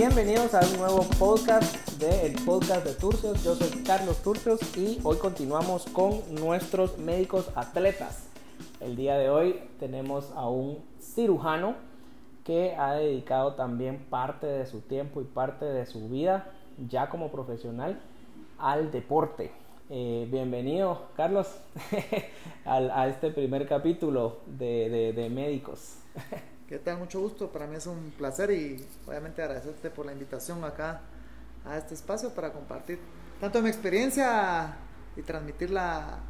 Bienvenidos a un nuevo podcast de el podcast de Turcios. Yo soy Carlos Turcios y hoy continuamos con nuestros médicos atletas. El día de hoy tenemos a un cirujano que ha dedicado también parte de su tiempo y parte de su vida ya como profesional al deporte. Eh, bienvenido, Carlos, a este primer capítulo de, de médicos. ¿Qué tal? Mucho gusto. Para mí es un placer y obviamente agradecerte por la invitación acá a este espacio para compartir tanto mi experiencia y transmitirla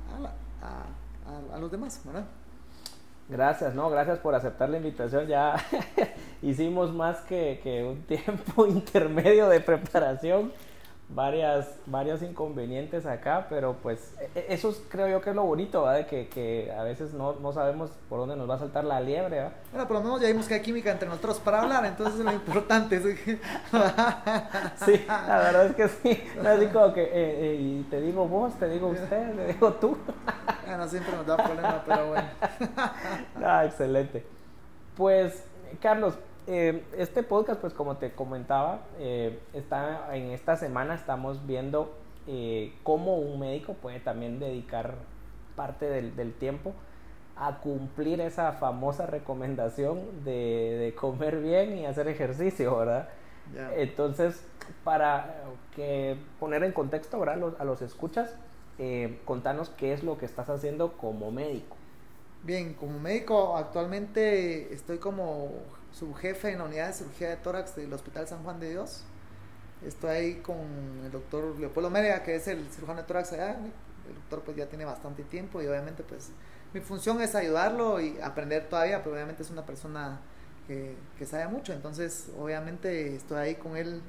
a, a, los demás, ¿verdad? Gracias, no, gracias por aceptar la invitación. Ya hicimos más que un tiempo intermedio de preparación varias, varios inconvenientes acá, pero pues e, e, eso creo yo que es lo bonito, ¿verdad? De que, que a veces no, no, sabemos por dónde nos va a saltar la liebre, ¿verdad? Bueno, por lo menos ya vimos que hay química entre nosotros para hablar, entonces es lo importante. sí, la verdad es que sí, así como que, eh, eh, y te digo vos, te digo usted, te digo tú. bueno, siempre nos da problema, pero bueno. ah, excelente. Pues, Carlos, eh, este podcast, pues como te comentaba, eh, está, en esta semana estamos viendo eh, cómo un médico puede también dedicar parte del, tiempo a cumplir esa famosa recomendación de, comer bien y hacer ejercicio, ¿verdad? Entonces, para que poner en contexto a los, a los escuchas, contanos qué es lo que estás haciendo como médico. Bien, como médico actualmente estoy como subjefe en la unidad de cirugía de tórax del Hospital San Juan de Dios. Estoy ahí con el doctor Leopoldo Mérida, que es el cirujano de tórax allá. El doctor pues ya tiene bastante tiempo y obviamente pues mi función es ayudarlo y aprender todavía, pero obviamente es una persona que, que sabe mucho. Entonces obviamente estoy ahí con él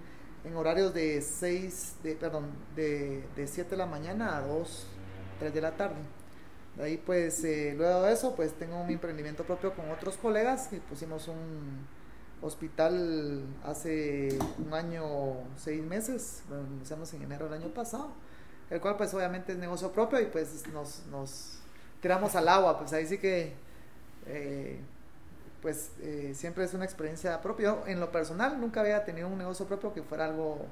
en horarios de 6, de, perdón, de, de 7 de la mañana a 2, 3 de la tarde. De ahí pues eh, luego de eso pues tengo mi emprendimiento propio con otros colegas y pusimos un hospital hace un año, seis meses, lo iniciamos en enero del año pasado, el cual pues obviamente es negocio propio y pues nos, nos tiramos al agua, pues ahí sí que eh, pues eh, siempre es una experiencia propia. en lo personal nunca había tenido un negocio propio que fuera algo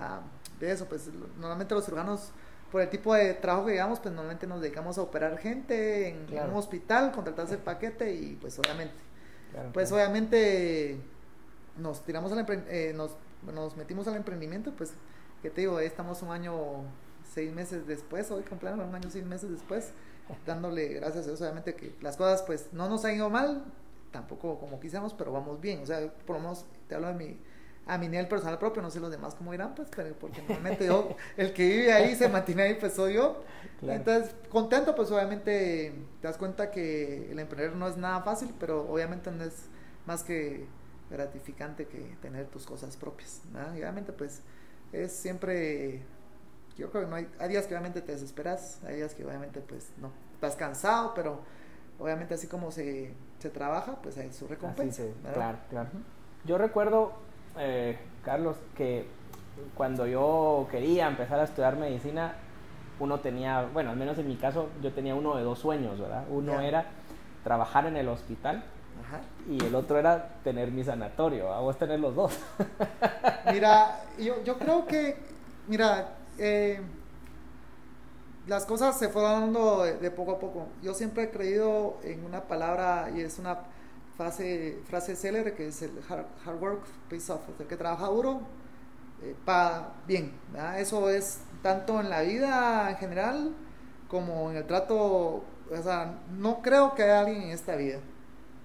ah, de eso, pues normalmente los cirujanos por el tipo de trabajo que llevamos, pues normalmente nos dedicamos a operar gente en, un hospital, contratarse el paquete y pues obviamente, pues obviamente nos tiramos al eh, nos, nos metimos al emprendimiento, pues que te digo, estamos un año seis meses después, hoy cumpleaños un año seis meses después, dándole gracias a Dios, obviamente que las cosas pues no nos han ido mal, tampoco como quisiéramos, pero vamos bien, o sea, por lo menos te hablo de mi a mi nivel personal propio, no sé los demás cómo irán, pues, pero porque normalmente yo, el que vive ahí, se mantiene ahí, pues soy yo. Entonces, contento, pues obviamente te das cuenta que el emprender no es nada fácil, pero obviamente no es más que gratificante que tener tus cosas propias. Y obviamente, pues, es siempre, yo creo que no hay, hay días que obviamente te desesperas, hay días que obviamente, pues, no, estás cansado, pero obviamente así como se, se trabaja, pues hay su recompensa. claro, claro. Yo recuerdo eh, Carlos, que cuando yo quería empezar a estudiar medicina, uno tenía, bueno, al menos en mi caso, yo tenía uno de dos sueños, ¿verdad? Uno era trabajar en el hospital y el otro era tener mi sanatorio, a vos tener los dos. mira, yo, yo creo que, mira, eh, las cosas se fueron dando de, poco a poco. Yo siempre he creído en una palabra y es una frase, frase célebre que es el hard, work pays off, el que trabaja duro eh, paga bien. Eso es tanto en la vida en general como en el trato, o sea, no creo que haya alguien en esta vida,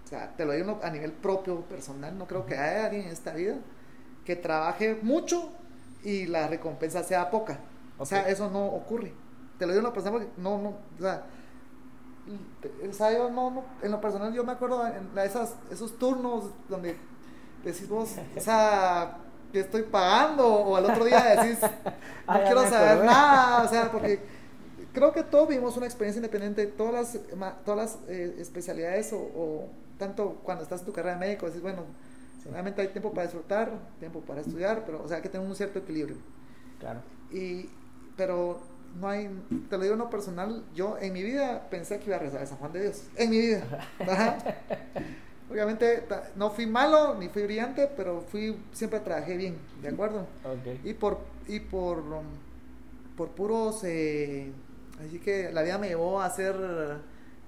o sea, te lo digo a nivel propio, personal, no creo que haya alguien en esta vida que trabaje mucho y la recompensa sea poca. O sea, eso no ocurre. Te lo digo en lo personal porque no, no, o sea, ensayo, no, en lo personal yo me acuerdo en esas, esos turnos donde decís vos, o sea, que estoy pagando, o al otro día decís, no ah, quiero saber nada, o sea, porque creo que todos vivimos una experiencia independiente, todas las, todas las eh, especialidades, o, tanto cuando estás en tu carrera de médico, decís, bueno, hay tiempo para disfrutar, tiempo para estudiar, pero, o sea, que tener un cierto equilibrio. Claro. Y, pero no hay, te lo digo no personal, yo en mi vida pensé que iba a rezar a San Juan de Dios, en mi vida. obviamente no fui malo ni fui brillante, pero fui siempre trabajé bien, ¿de acuerdo? Okay. Y por y por por puros eh, así que la vida me llevó a hacer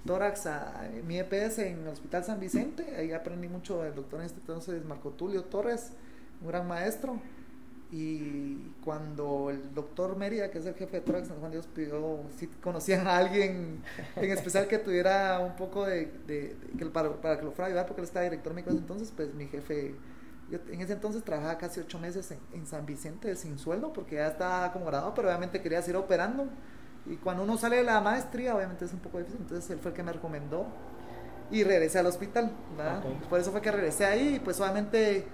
tórax a, mi EPS en el Hospital San Vicente, ahí aprendí mucho del doctor en este entonces Marco Tulio Torres, un gran maestro. Y cuando el doctor Mérida, que es el jefe de tórax San Juan Dios, pidió si conocían a alguien en especial que tuviera un poco de, de, que para, para, que lo fuera a ayudar, porque él estaba director médico entonces, pues mi jefe, yo en ese entonces trabajaba casi ocho meses en, en San Vicente sin sueldo, porque ya estaba como graduado, pero obviamente quería seguir operando. Y cuando uno sale de la maestría, obviamente es un poco difícil, entonces él fue el que me recomendó y regresé al hospital, ¿verdad? Por eso fue que regresé ahí y pues obviamente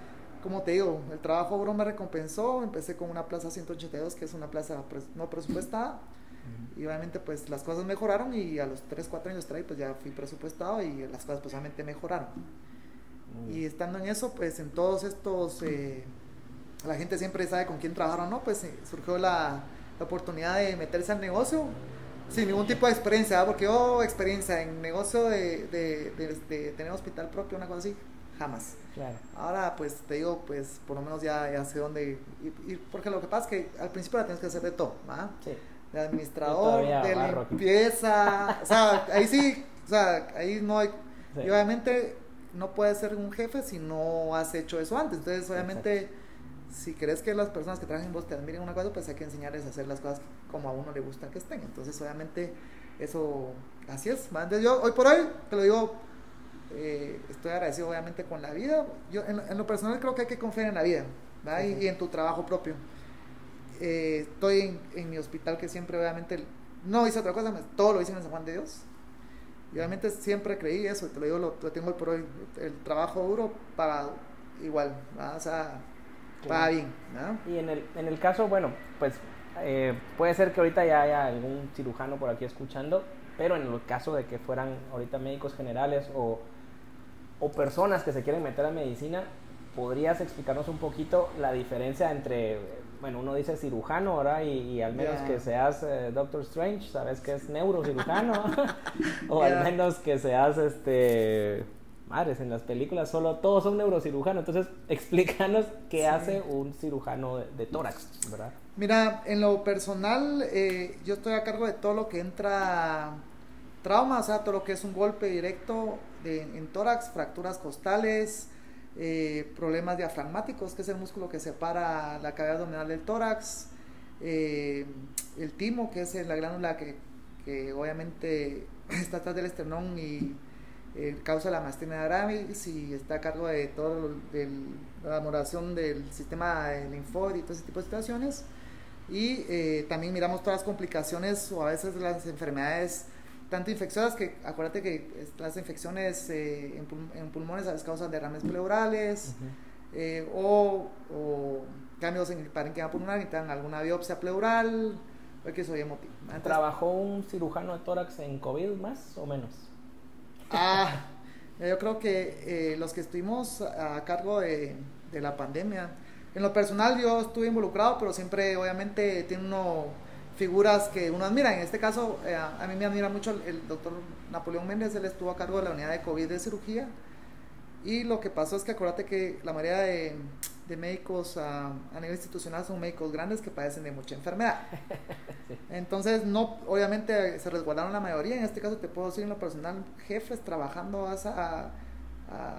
como te digo, el trabajo duro me recompensó, empecé con una plaza 182, que es una plaza no presupuestada, y obviamente pues las cosas mejoraron y a los 3, 4 años traí pues ya fui presupuestado y las cosas pues obviamente mejoraron. Y estando en eso, pues en todos estos, eh, la gente siempre sabe con quién trabajar o no, pues eh, surgió la, la, oportunidad de meterse al negocio sin ningún tipo de experiencia, porque yo experiencia en negocio de, de, de, de tener hospital propio, una cosa así, jamás. Claro. Ahora, pues te digo, pues por lo menos ya, ya sé dónde ir, Porque lo que pasa es que al principio la tienes que hacer de todo, ¿va? Sí. De administrador, de limpieza. o sea, ahí sí, o sea, ahí no hay. Y obviamente no puedes ser un jefe si no has hecho eso antes. Entonces, obviamente. si crees que las personas que trabajan en vos te admiren una cosa, pues hay que enseñarles a hacer las cosas como a uno le gusta que estén. Entonces, obviamente, eso, así es. Entonces, yo hoy por hoy, te lo digo eh, estoy agradecido obviamente con la vida. Yo en, lo personal creo que hay que confiar en la vida y, en tu trabajo propio. Eh, estoy en, mi hospital que siempre obviamente no hice otra cosa, todo lo hice en San Juan de Dios. Y obviamente siempre creí eso, te lo digo, lo, tengo por hoy. El trabajo duro pagado igual, o sea, paga bien. Y en el, en el caso, bueno, pues eh, puede ser que ahorita ya haya algún cirujano por aquí escuchando, pero en el caso de que fueran ahorita médicos generales o o personas que se quieren meter a medicina, ¿podrías explicarnos un poquito la diferencia entre, bueno, uno dice cirujano, ¿verdad? Y, al menos que seas eh, Doctor Strange, sabes que es neurocirujano, o al menos que seas, este, madres, en las películas solo todos son neurocirujanos, entonces explícanos qué hace un cirujano de, tórax, ¿verdad? Mira, en lo personal, eh, yo estoy a cargo de todo lo que entra trauma, o sea, todo lo que es un golpe directo en tórax, fracturas costales, eh, problemas diafragmáticos, que es el músculo que separa la cavidad abdominal del tórax, eh, el timo, que es la glándula que, obviamente está atrás del esternón y eh, causa la mastina gravis y está a cargo de toda la elaboración del sistema linfóide y todo ese tipo de situaciones. Y también miramos todas las complicaciones o a veces las enfermedades tanto infecciosas que acuérdate que las infecciones eh, en, pulmones a veces causan derrames pleurales eh, o, cambios en el parénquima pulmonar y dan alguna biopsia pleural o que soy emotivo. ¿Trabajó un cirujano de tórax en COVID más o menos? Ah, yo creo que eh, los que estuvimos a cargo de, de la pandemia, en lo personal yo estuve involucrado, pero siempre obviamente tiene uno figuras que uno admira. En este caso, eh, a mí me admira mucho el, doctor Napoleón Méndez, él estuvo a cargo de la unidad de COVID de cirugía. Y lo que pasó es que acuérdate que la mayoría de, médicos a, nivel institucional son médicos grandes que padecen de mucha enfermedad. Entonces, no, obviamente se resguardaron la mayoría. En este caso, te puedo decir en lo personal, jefes trabajando hasta,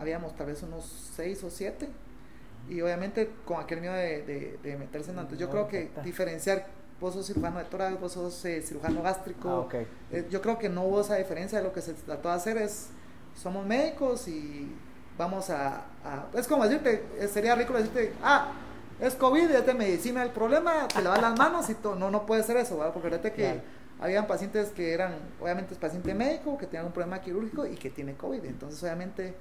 habíamos tal vez unos seis o siete. Y obviamente con aquel miedo de, de, meterse en Entonces, yo creo que diferenciar vos sos cirujano de tórax, vos sos eh, cirujano gástrico. Ah, eh, yo creo que no hubo esa diferencia, lo que se trató de hacer es, somos médicos y vamos a, es como decirte, eh, sería ridículo decirte, ah, es COVID, es de medicina el problema, te lavas las manos y todo, no, no puede ser eso, ¿verdad? porque fíjate que habían pacientes que eran, obviamente es paciente médico, que tenían un problema quirúrgico y que tiene COVID, entonces obviamente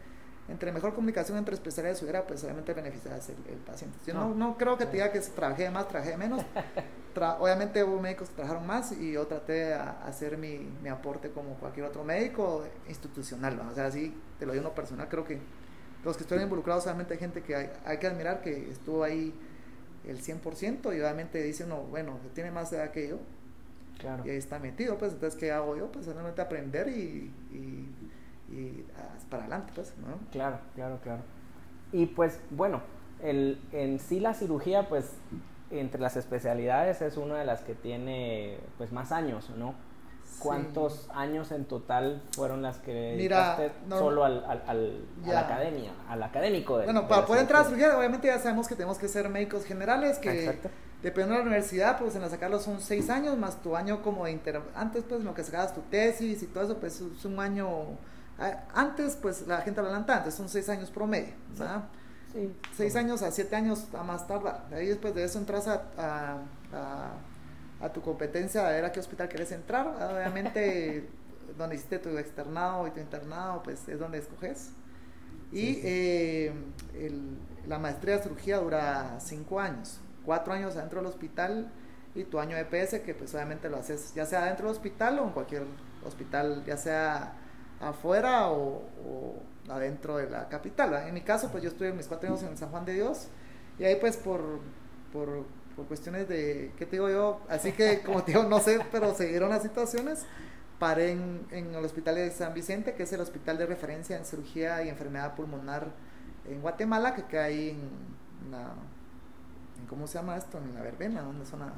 entre mejor comunicación entre especialidades hubiera, pues obviamente beneficiarse el, el paciente. Yo no, no, creo que te diga que trabajé más, trabajé menos. obviamente hubo médicos que trabajaron más y yo traté de hacer mi, mi, aporte como cualquier otro médico institucional. O sea, así te lo digo uno personal, creo que los que estuvieron involucrados, obviamente hay gente que hay, hay que admirar que estuvo ahí el 100% y obviamente dice uno, bueno, tiene más edad que yo. Claro. Y ahí está metido, pues entonces, ¿qué hago yo? Pues solamente aprender y, y y ah, para adelante, pues, ¿no? Claro, claro, claro. Y pues, bueno, el, en sí la cirugía, pues, entre las especialidades es una de las que tiene, pues, más años, ¿no? ¿Cuántos años en total fueron las que dedicaste solo al, al, al a la academia, al académico? De, bueno, para poder entrar a cirugía, obviamente ya sabemos que tenemos que ser médicos generales, que Exacto. dependiendo de la universidad, pues en la sacarlo son seis años, más tu año como de inter... Antes, pues, en lo que sacabas tu tesis y todo eso, pues es un año... Antes, pues, la gente adelantaba, antes son seis años promedio, ¿verdad? Sí. Seis años a siete años a más tardar. Ahí después de eso entras a, a a tu competencia a ver a qué hospital quieres entrar. Obviamente, donde hiciste tu externado y tu internado, pues es donde escoges. Y eh, la maestría de cirugía dura cinco años, cuatro años adentro del hospital y tu año de PS, que pues obviamente lo haces ya sea dentro del hospital o en cualquier hospital, ya sea afuera o, adentro de la capital. En mi caso, pues yo estuve mis cuatro años en San Juan de Dios y ahí pues por, por por cuestiones de, ¿qué te digo yo? Así que, como te digo, no sé, pero se dieron las situaciones. Paré en, en, el hospital de San Vicente, que es el hospital de referencia en cirugía y enfermedad pulmonar en Guatemala, que queda ahí en, la, ¿cómo se llama esto? En la verbena, ¿dónde zona?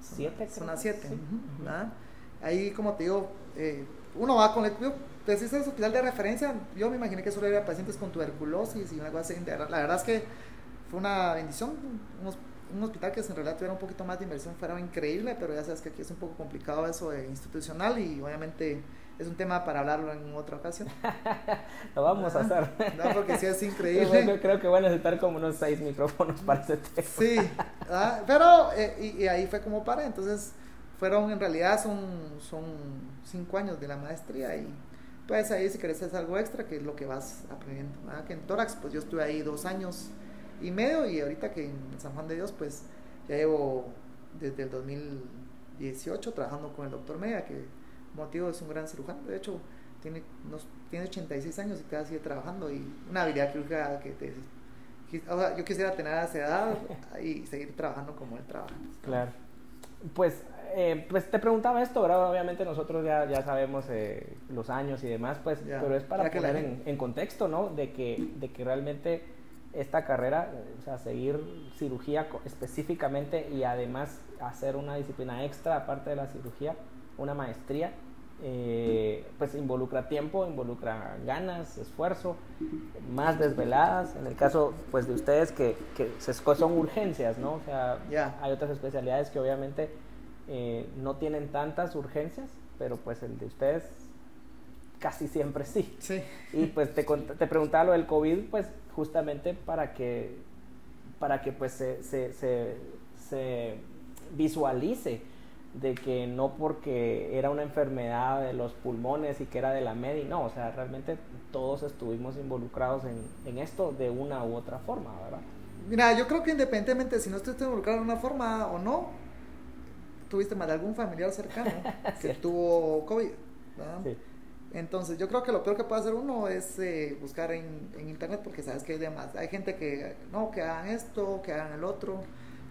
Siete. Zona 7. Ahí, como te digo, eh, uno va con el... Pues ese hospital de referencia, yo me imaginé que solo era pacientes con tuberculosis y algo así. La verdad es que fue una bendición, unos un hospital que en realidad tuviera un poquito más de inversión fuera increíble, pero ya sabes que aquí es un poco complicado eso de institucional y obviamente es un tema para hablarlo en otra ocasión. Lo vamos a hacer. No, porque sí es increíble. Yo creo que van a necesitar como unos seis micrófonos para ese tema. Sí, pero eh, y, ahí fue como para, entonces fueron en realidad son, son cinco años de la maestría y pues ahí si querés hacer algo extra, que es lo que vas aprendiendo. Que en Tórax, pues yo estuve ahí dos años y medio y ahorita que en San Juan de Dios pues ya llevo desde el 2018 trabajando con el doctor Media que motivo es un gran cirujano, de hecho tiene, nos, tiene 86 años y todavía sigue trabajando y una habilidad quirúrgica que te, yo quisiera tener esa edad y seguir trabajando como él trabaja. Claro. Pues, eh, pues te preguntaba esto, ¿verdad? Obviamente nosotros ya, ya sabemos eh, los años y demás, pues, pero es para poner en, en, contexto, ¿no? De que, de que realmente esta carrera, o sea, seguir cirugía específicamente y además hacer una disciplina extra aparte de la cirugía, una maestría, eh, pues involucra tiempo, involucra ganas, esfuerzo, más desveladas. En el caso pues de ustedes que, que son urgencias, ¿no? O sea, hay otras especialidades que obviamente eh, no tienen tantas urgencias, pero pues el de ustedes casi siempre sí. sí. Y pues te, te preguntaba lo del COVID, pues justamente para que, para que pues se, se, se, visualice de que no porque era una enfermedad de los pulmones y que era de la MEDI, no, o sea, realmente todos estuvimos involucrados en, en esto de una u otra forma, ¿verdad? Mira, yo creo que independientemente si no estuviste involucrado en una forma o no, tuviste más de algún familiar cercano que tuvo COVID. ¿verdad? Sí. Entonces, yo creo que lo peor que puede hacer uno es eh, buscar en, internet porque sabes que hay demás. Hay gente que, no, que hagan esto, que hagan el otro.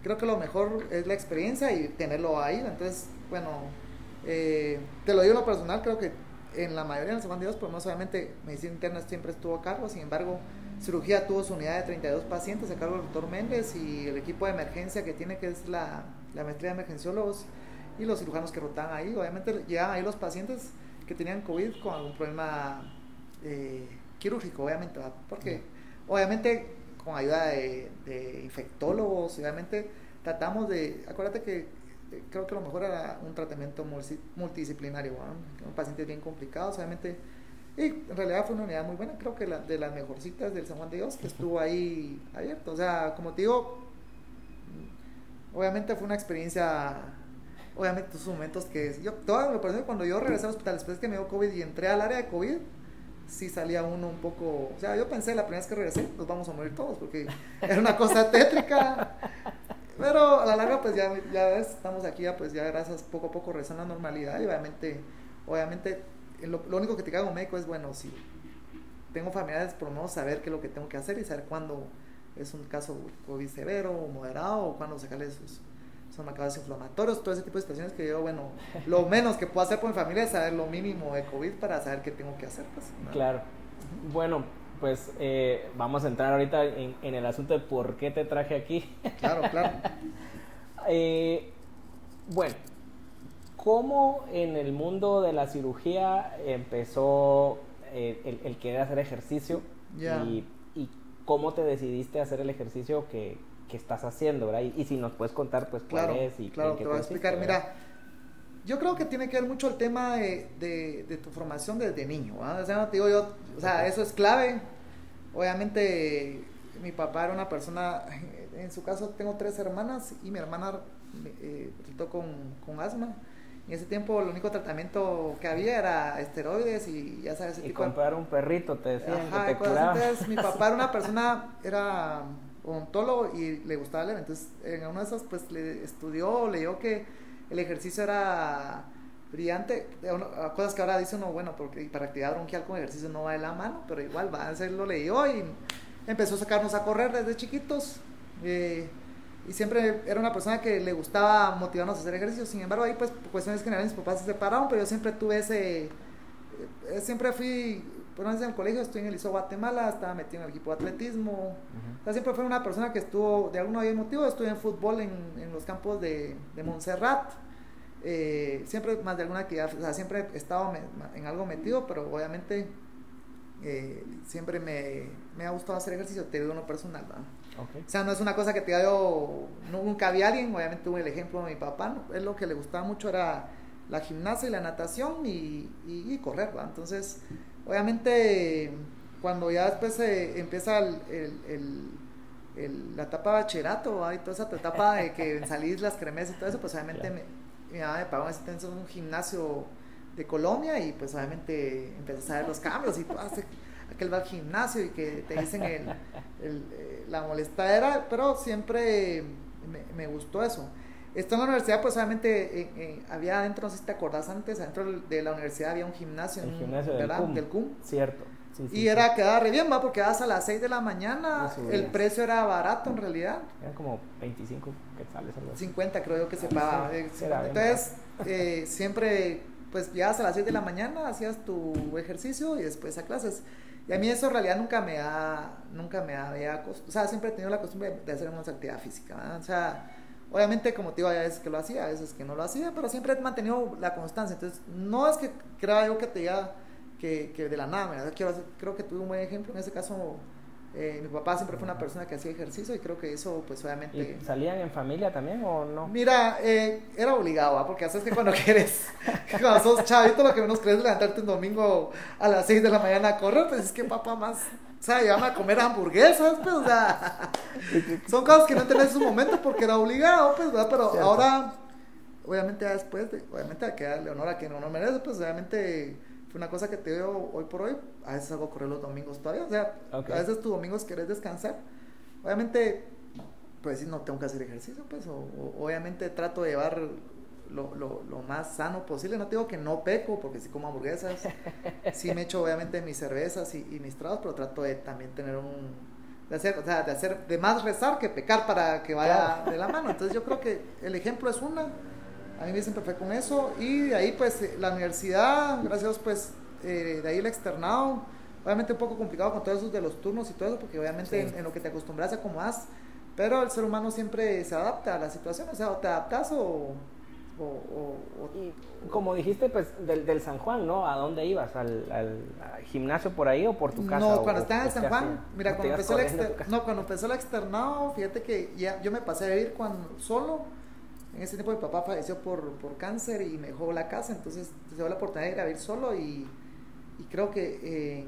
Creo que lo mejor es la experiencia y tenerlo ahí. Entonces, bueno, eh, te lo digo en lo personal, creo que en la mayoría de los bandidos, pues no solamente medicina interna siempre estuvo a cargo, sin embargo, cirugía tuvo su unidad de 32 pacientes a cargo del doctor Méndez y el equipo de emergencia que tiene, que es la, la maestría de emergenciólogos y los cirujanos que rotan ahí. Obviamente llegan ahí los pacientes que tenían COVID con algún problema eh, quirúrgico, obviamente, porque obviamente con ayuda de, infectólogos, obviamente tratamos de, acuérdate que eh, creo que lo mejor era un tratamiento multidisciplinario, ¿no? pacientes bien complicados, obviamente, y en realidad fue una unidad muy buena, creo que la, de las mejorcitas del San Juan de Dios, que estuvo ahí abierto, o sea, como te digo, obviamente fue una experiencia obviamente esos momentos que yo, todo me parece cuando yo regresé al hospital después que me dio COVID y entré al área de COVID, sí salía uno un poco, o sea, yo pensé la primera vez que regresé, nos vamos a morir todos, porque era una cosa tétrica, pero a la larga pues ya, ya ves, estamos aquí ya pues ya gracias poco a poco regresando a la normalidad y obviamente, obviamente lo, único que te cago médico es, bueno, si tengo familiares, por lo menos saber qué es lo que tengo que hacer y saber cuándo es un caso COVID severo o moderado o cuándo sacarle sus son marcadores inflamatorios, todo ese tipo de situaciones que yo, bueno, lo menos que puedo hacer por mi familia es saber lo mínimo de COVID para saber qué tengo que hacer. Pues, Claro. Bueno, pues eh, vamos a entrar ahorita en, en, el asunto de por qué te traje aquí. Claro, claro. eh, bueno, ¿cómo en el mundo de la cirugía empezó eh, el, el, querer hacer ejercicio? Yeah. Y, cómo te decidiste a hacer el ejercicio que, que estás haciendo, ¿verdad? Y, y, si nos puedes contar, pues, cuál claro, es y Claro, qué te voy a explicar. ¿verdad? Mira, yo creo que tiene que ver mucho el tema de, de, de tu formación desde niño. O sea, te digo yo, o sea, okay. eso es clave. Obviamente, mi papá era una persona, en su caso tengo tres hermanas y mi hermana eh, resultó con, con asma. En ese tiempo el único tratamiento que había era esteroides y ya sabes... Ese y tipo comprar de... un perrito, te decían Ajá, que te curaba. Entonces mi papá era una persona, era odontólogo y le gustaba leer. Entonces en uno de esos pues le estudió, leyó que el ejercicio era brillante, cosas que ahora dice uno, bueno, porque para actividad bronquial con ejercicio no va de la mano, pero igual va a ser lo leyó y empezó a sacarnos a correr desde chiquitos. Eh, y siempre era una persona que le gustaba motivarnos a hacer ejercicio. Sin embargo, ahí pues por cuestiones generales mis papás se separaron, pero yo siempre tuve ese, eh, siempre fui, por en el colegio estoy en el ISO Guatemala, estaba metido en el equipo de atletismo. Uh -huh. o sea, siempre fui una persona que estuvo, de algún motivo, estuve en fútbol en, en los campos de, de Montserrat. Eh, siempre más de alguna actividad, o sea, siempre he estado me, en algo metido, pero obviamente eh, siempre me, me, ha gustado hacer ejercicio, te digo uno personal, ¿verdad? Okay. O sea, no es una cosa que te yo, nunca vi a alguien, obviamente tuve el ejemplo de mi papá, ¿no? él lo que le gustaba mucho era la gimnasia y la natación y, y, y correr, ¿verdad? Entonces, obviamente, cuando ya después eh, empieza el, el, el, el, la etapa de bachillerato, ¿verdad? y toda esa etapa de que salís las cremes y todo eso, pues obviamente me, mi mamá me pagó en un gimnasio de Colombia y pues obviamente empecé a ver los cambios y todo aquel va al gimnasio y que te dicen el, el, eh, la molestadera, pero siempre me, me, gustó eso. Esto en la universidad, pues obviamente eh, eh, había adentro, no sé si te acordás antes, adentro de la universidad había un gimnasio, el gimnasio. Del, CUM. del CUM. Cierto. Sí, sí, y era, quedaba re bien, va, porque vas a las 6 de la mañana, el precio era barato en realidad. Eran como 25 quetzales. Algo así. 50 creo yo que se pagaba. Entonces, eh, siempre, pues llegabas a las 6 de la mañana, hacías tu ejercicio y después a clases. Y a mí eso en realidad nunca me ha, nunca me había, o sea, siempre he tenido la costumbre de hacer una actividad física. O sea, obviamente como te digo, hay veces que lo hacía, a veces que no lo hacía, pero siempre he mantenido la constancia. Entonces, no es que crea yo que te diga que, que de la nada, ¿verdad? Quiero hacer, creo que tuve un buen ejemplo, en ese caso, eh, mi papá siempre fue una persona que hacía ejercicio y creo que eso, pues obviamente... ¿Y ¿Salían en familia también o no? Mira, eh, era obligado, ¿eh? porque haces que cuando quieres, cuando sos chavito, lo que menos crees es levantarte un domingo a las 6 de la mañana a correr, pues es que papá más, o sea, llevaba a comer hamburguesas, pues, o sea, son cosas que no tenés en su momento porque era obligado, pues, ¿verdad? Pero Cierto. ahora, obviamente, después, de, obviamente hay que darle honor a quien merece, pues, obviamente una cosa que te veo hoy por hoy, a veces hago correr los domingos todavía, o sea, okay. a veces tus domingos querés descansar, obviamente, pues sí, no tengo que hacer ejercicio, pues, o, o, obviamente trato de llevar lo, lo, lo, más sano posible, no digo que no peco, porque sí como hamburguesas, sí me echo obviamente mis cervezas y, y mis tragos, pero trato de también tener un, de hacer, o sea, de hacer, de más rezar que pecar para que vaya de la mano, entonces yo creo que el ejemplo es una, a mí me siempre fue con eso y de ahí pues la universidad, gracias a Dios pues eh, de ahí el externado, obviamente un poco complicado con todos esos de los turnos y todo eso porque obviamente sí. en, en, lo que te acostumbras a acomodas, pero el ser humano siempre se adapta a la situación, o sea, o te adaptas o... o, o, o y como dijiste pues del, del, San Juan, ¿no? ¿A dónde ibas? ¿Al, al, al gimnasio por ahí o por tu casa? No, cuando estaba en San Juan, mira, cuando empezó, el exter... no, cuando empezó el externado, fíjate que ya yo me pasé a vivir cuando, solo en ese tiempo mi papá falleció por, por cáncer y me dejó la casa, entonces se dio la oportunidad de ir a vivir solo y, y creo que eh,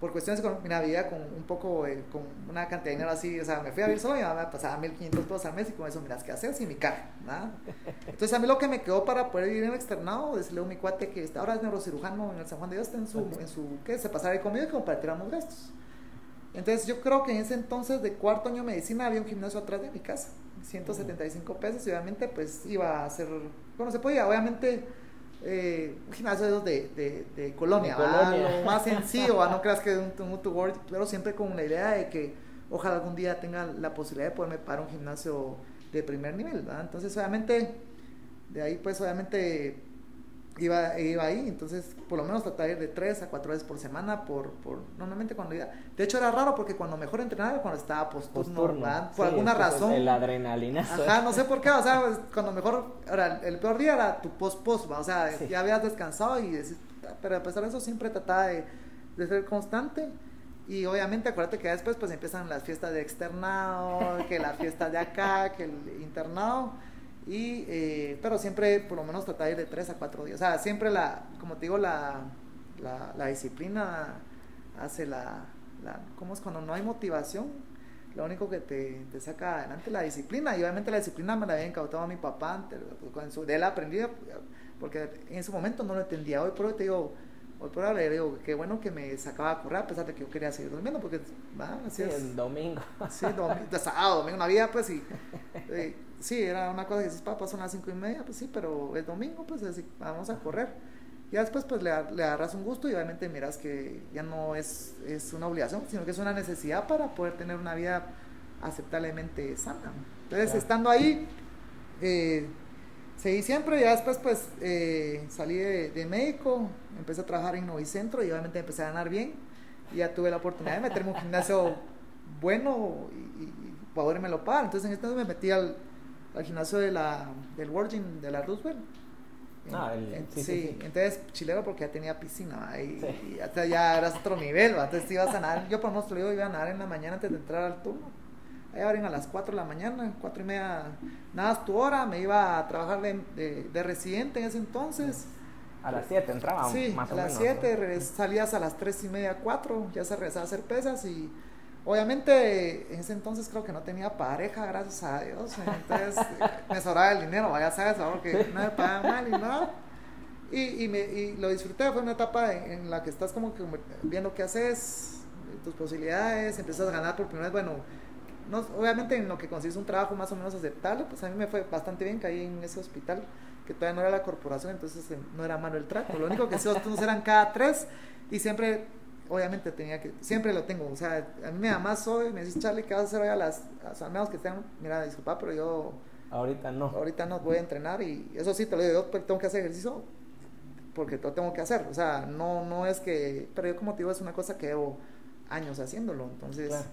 por cuestiones de mi vivía con un poco, eh, con una cantidad de dinero así, o sea, me fui a vivir solo y mi mamá me pasaba 1.500 pesos al mes y con eso, miras, ¿qué haces? Y mi carro, ¿nada? Entonces a mí lo que me quedó para poder vivir en el externado, decirle a mi cuate que ahora es neurocirujano en el San Juan de Dios, está en su, en su ¿qué? Se pasara ahí conmigo y compartiéramos gastos. Entonces yo creo que en ese entonces de cuarto año de medicina había un gimnasio atrás de mi casa, 175 pesos y obviamente pues iba a ser, bueno se podía, obviamente eh, un gimnasio de, de, de colonia, de colonia. lo más sencillo, no creas que un, un to world, pero siempre con la idea de que ojalá algún día tenga la posibilidad de poderme pagar un gimnasio de primer nivel, ¿verdad? Entonces, obviamente, de ahí, pues, obviamente, iba, iba ahí, entonces, por lo menos trataba de ir de tres a cuatro veces por semana, por, por, normalmente cuando iba, de hecho era raro porque cuando mejor entrenaba era cuando estaba posturno, ¿verdad? Por Sí, alguna razón. El adrenalina. Ajá, no sé por qué, o sea, pues, cuando mejor, ahora, el peor día era tu post-post, o sea, Sí. ya habías descansado y decís, pero a pesar de eso siempre trataba de, de ser constante. Y obviamente acuérdate que después pues empiezan las fiestas de externado, que la fiesta de acá, que el internado. Y, eh, pero siempre por lo menos trataba de ir de tres a cuatro días. O sea, siempre la, como te digo, la, la, la disciplina hace la, la, ¿cómo es cuando no hay motivación? Lo único que te, te saca adelante es la disciplina. Y obviamente la disciplina me la había incautado a mi papá antes. Con su, de él aprendí, porque en ese momento no lo entendía. Hoy por hoy te digo, hoy por hoy le digo, qué bueno que me sacaba a correr a pesar de que yo quería seguir durmiendo, porque va, así Sí, es. el domingo. Sí, domingo, de sábado, domingo, Navidad, pues sí. Eh, sí, era una cosa que dices, papá, son las cinco y media, pues sí, pero el domingo, pues así, vamos a correr. Ya después, pues le, le agarras un gusto y obviamente miras que ya no es, es una obligación, sino que es una necesidad para poder tener una vida aceptablemente sana. Entonces, Claro. estando ahí, eh, seguí siempre, ya después, pues eh, salí de, de médico, empecé a trabajar en Novicentro y obviamente empecé a ganar bien. Y ya tuve la oportunidad de meterme en un gimnasio bueno y, y, y poder me lo pagar. Entonces en este momento me metí al, al gimnasio de la, del Virgin de la Roosevelt. Ah, el- en- sí, sí, sí, sí. entonces chilero porque ya tenía piscina y, Sí. y hasta ya eras otro nivel, ¿va? entonces ibas a nadar, yo por lo digo, iba a nadar en la mañana antes de entrar al turno, ahí abren a las 4 de la mañana, 4 y media, nadas tu hora, me iba a trabajar de, de, de residente en ese entonces, A las 7 entraba Sí, más a o las menos. 7 ¿no? regres- salías a las 3 y media, 4, ya se regresaba a hacer pesas y obviamente en ese entonces creo que no tenía pareja, gracias a Dios, entonces eh, me sobraba el dinero, vaya sabes, porque no me pagaban mal y nada. Y, y, me, y lo disfruté, fue una etapa en, en la que estás como que viendo qué haces, tus posibilidades, empiezas a ganar por primera vez, bueno, no, obviamente en lo que consigues un trabajo más o menos aceptable, pues a mí me fue bastante bien, caí en ese hospital que todavía no era la corporación, entonces eh, no era malo el trato. Lo único que los turnos eran cada tres y siempre, obviamente tenía que, siempre lo tengo. O sea, a mí me da más hoy, me dice Charlie, ¿qué vas a hacer hoy a las, a los menos que estén? Mira, disculpa, pero yo Ahorita no. ahorita no voy a entrenar y eso sí te lo digo, yo pues, tengo que hacer ejercicio porque lo tengo que hacer. O sea, no, no es que, pero yo como te digo, es una cosa que llevo años haciéndolo, entonces Claro.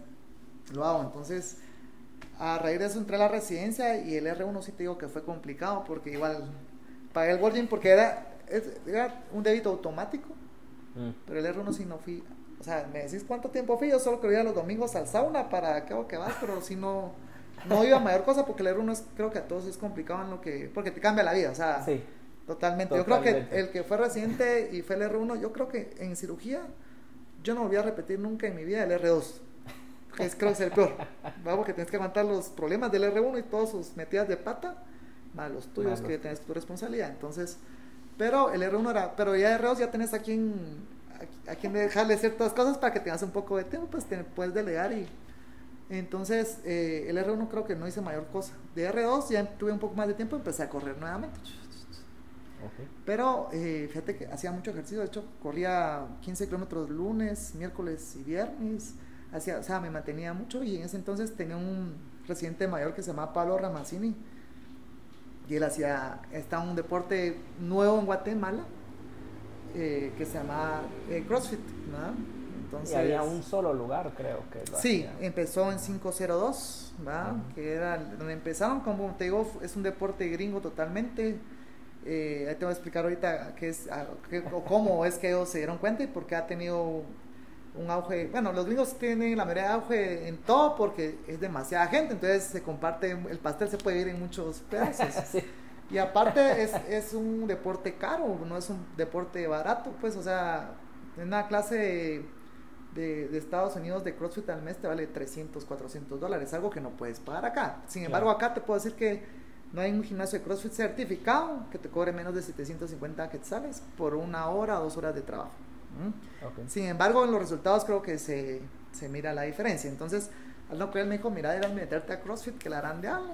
Lo hago. Entonces, a raíz de eso entré a la residencia y el R1 sí te digo que fue complicado porque igual pagué el Virgin porque era, era un débito automático, Mm. pero el R1 sí no fui. O sea, me decís cuánto tiempo fui, yo solo que iba los domingos al sauna para qué hago que vas, pero si no, no iba a mayor cosa porque el R1 es, creo que a todos es complicado en lo que, porque te cambia la vida, o sea, Sí. Totalmente. Yo creo que el que fue residente y fue el R1, yo creo que en cirugía yo no volví a repetir nunca en mi vida el R2. Que es, creo que es el peor. ¿va? Porque tienes que aguantar los problemas del R1 y todas sus metidas de pata, más los tuyos Más los- que tienes tu responsabilidad. Entonces, pero el R1 era, pero ya R2 ya tenés a quien, a, a quien dejarle ciertas cosas para que tengas un poco de tiempo, pues te puedes delegar y entonces eh, el R1 creo que no hice mayor cosa. De R2 ya tuve un poco más de tiempo y empecé a correr nuevamente. Pero eh, fíjate que hacía mucho ejercicio, de hecho corría 15 kilómetros lunes, miércoles y viernes, hacía, o sea, me mantenía mucho y en ese entonces tenía un residente mayor que se llamaba Pablo Ramazzini y él hacía, está un deporte nuevo en Guatemala eh, que se llama eh, CrossFit, ¿verdad? Entonces, y había un solo lugar, creo que lo Sí, hacía. empezó en 502, ¿va? Ajá. Que era donde empezaron, como te digo, es un deporte gringo totalmente. Eh, ahí te voy a explicar ahorita qué es, a- qué- o cómo es que ellos se dieron cuenta y por qué ha tenido un auge. Bueno, los gringos tienen la mayoría de auge en todo porque es demasiada gente, entonces se comparte, el pastel se puede ir en muchos pedazos. Sí. Y aparte es, es un deporte caro, no es un deporte barato, pues, o sea, en una clase de, de- de Estados Unidos de CrossFit al mes te vale 300, 400 dólares, algo que no puedes pagar acá. Sin embargo, Claro. acá te puedo decir que no hay un gimnasio de CrossFit certificado que te cobre menos de 750 quetzales por una hora o dos horas de trabajo. ¿Mm? Sin embargo, en los resultados creo que se, se mira la diferencia. Entonces, al que él me dijo, mira, era meterte a CrossFit, que la harán de algo.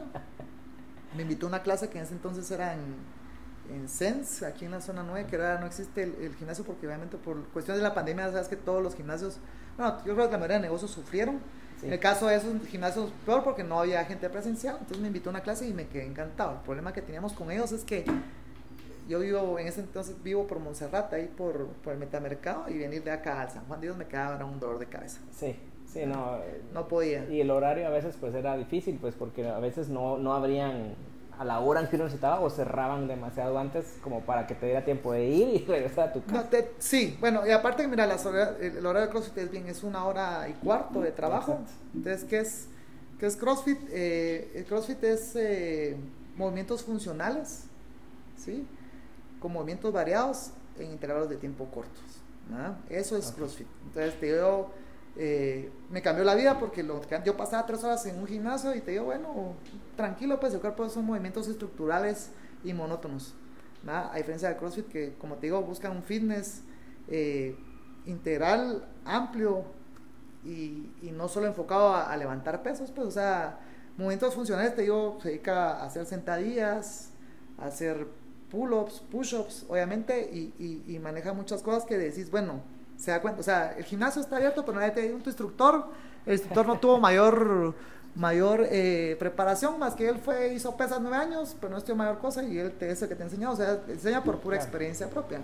Me invitó a una clase que en ese entonces era en, en Sense, aquí en la zona 9, que era, no existe el, el gimnasio porque obviamente por cuestiones de la pandemia, sabes que todos los gimnasios, bueno, yo creo que la mayoría de negocios sufrieron En el caso de esos gimnasios, peor porque no había gente presencial, entonces me invitó a una clase y me quedé encantado. El problema que teníamos con ellos es que yo vivo, en ese entonces vivo por Monserrate, ahí por, por el metamercado, y venir de acá al San Juan de Dios me quedaba un dolor de cabeza. Sí, sí, no. No podía. Y el horario a veces pues era difícil, pues porque a veces no, no habrían a la hora en que uno necesitaba o cerraban demasiado antes como para que te diera tiempo de ir y regresar a tu casa. No, sí, bueno, y aparte, mira, las horas, el horario de CrossFit es bien, es una hora y cuarto de trabajo. Entonces, ¿qué es, qué es CrossFit? Eh, el CrossFit es eh, movimientos funcionales, ¿sí? Con movimientos variados en intervalos de tiempo cortos. Eso es CrossFit. Entonces, te digo eh, me cambió la vida porque lo, yo pasaba tres horas en un gimnasio y te digo, bueno, tranquilo, pues el cuerpo son movimientos estructurales y monótonos. A diferencia del CrossFit, que como te digo, busca un fitness eh, integral, amplio y, y, no solo enfocado a, levantar pesos, pues, o sea, movimientos funcionales, te digo, se dedica a hacer sentadillas, a hacer pull-ups, push-ups, obviamente, y, y, y maneja muchas cosas que decís, bueno, se da cuenta, o sea, el gimnasio está abierto, pero nadie te dio un instructor, el instructor no tuvo mayor mayor eh, preparación, más que él fue, hizo pesas nueve años, pero no estudió mayor cosa y él te, es el que te enseñó, o sea, enseña por pura experiencia propia.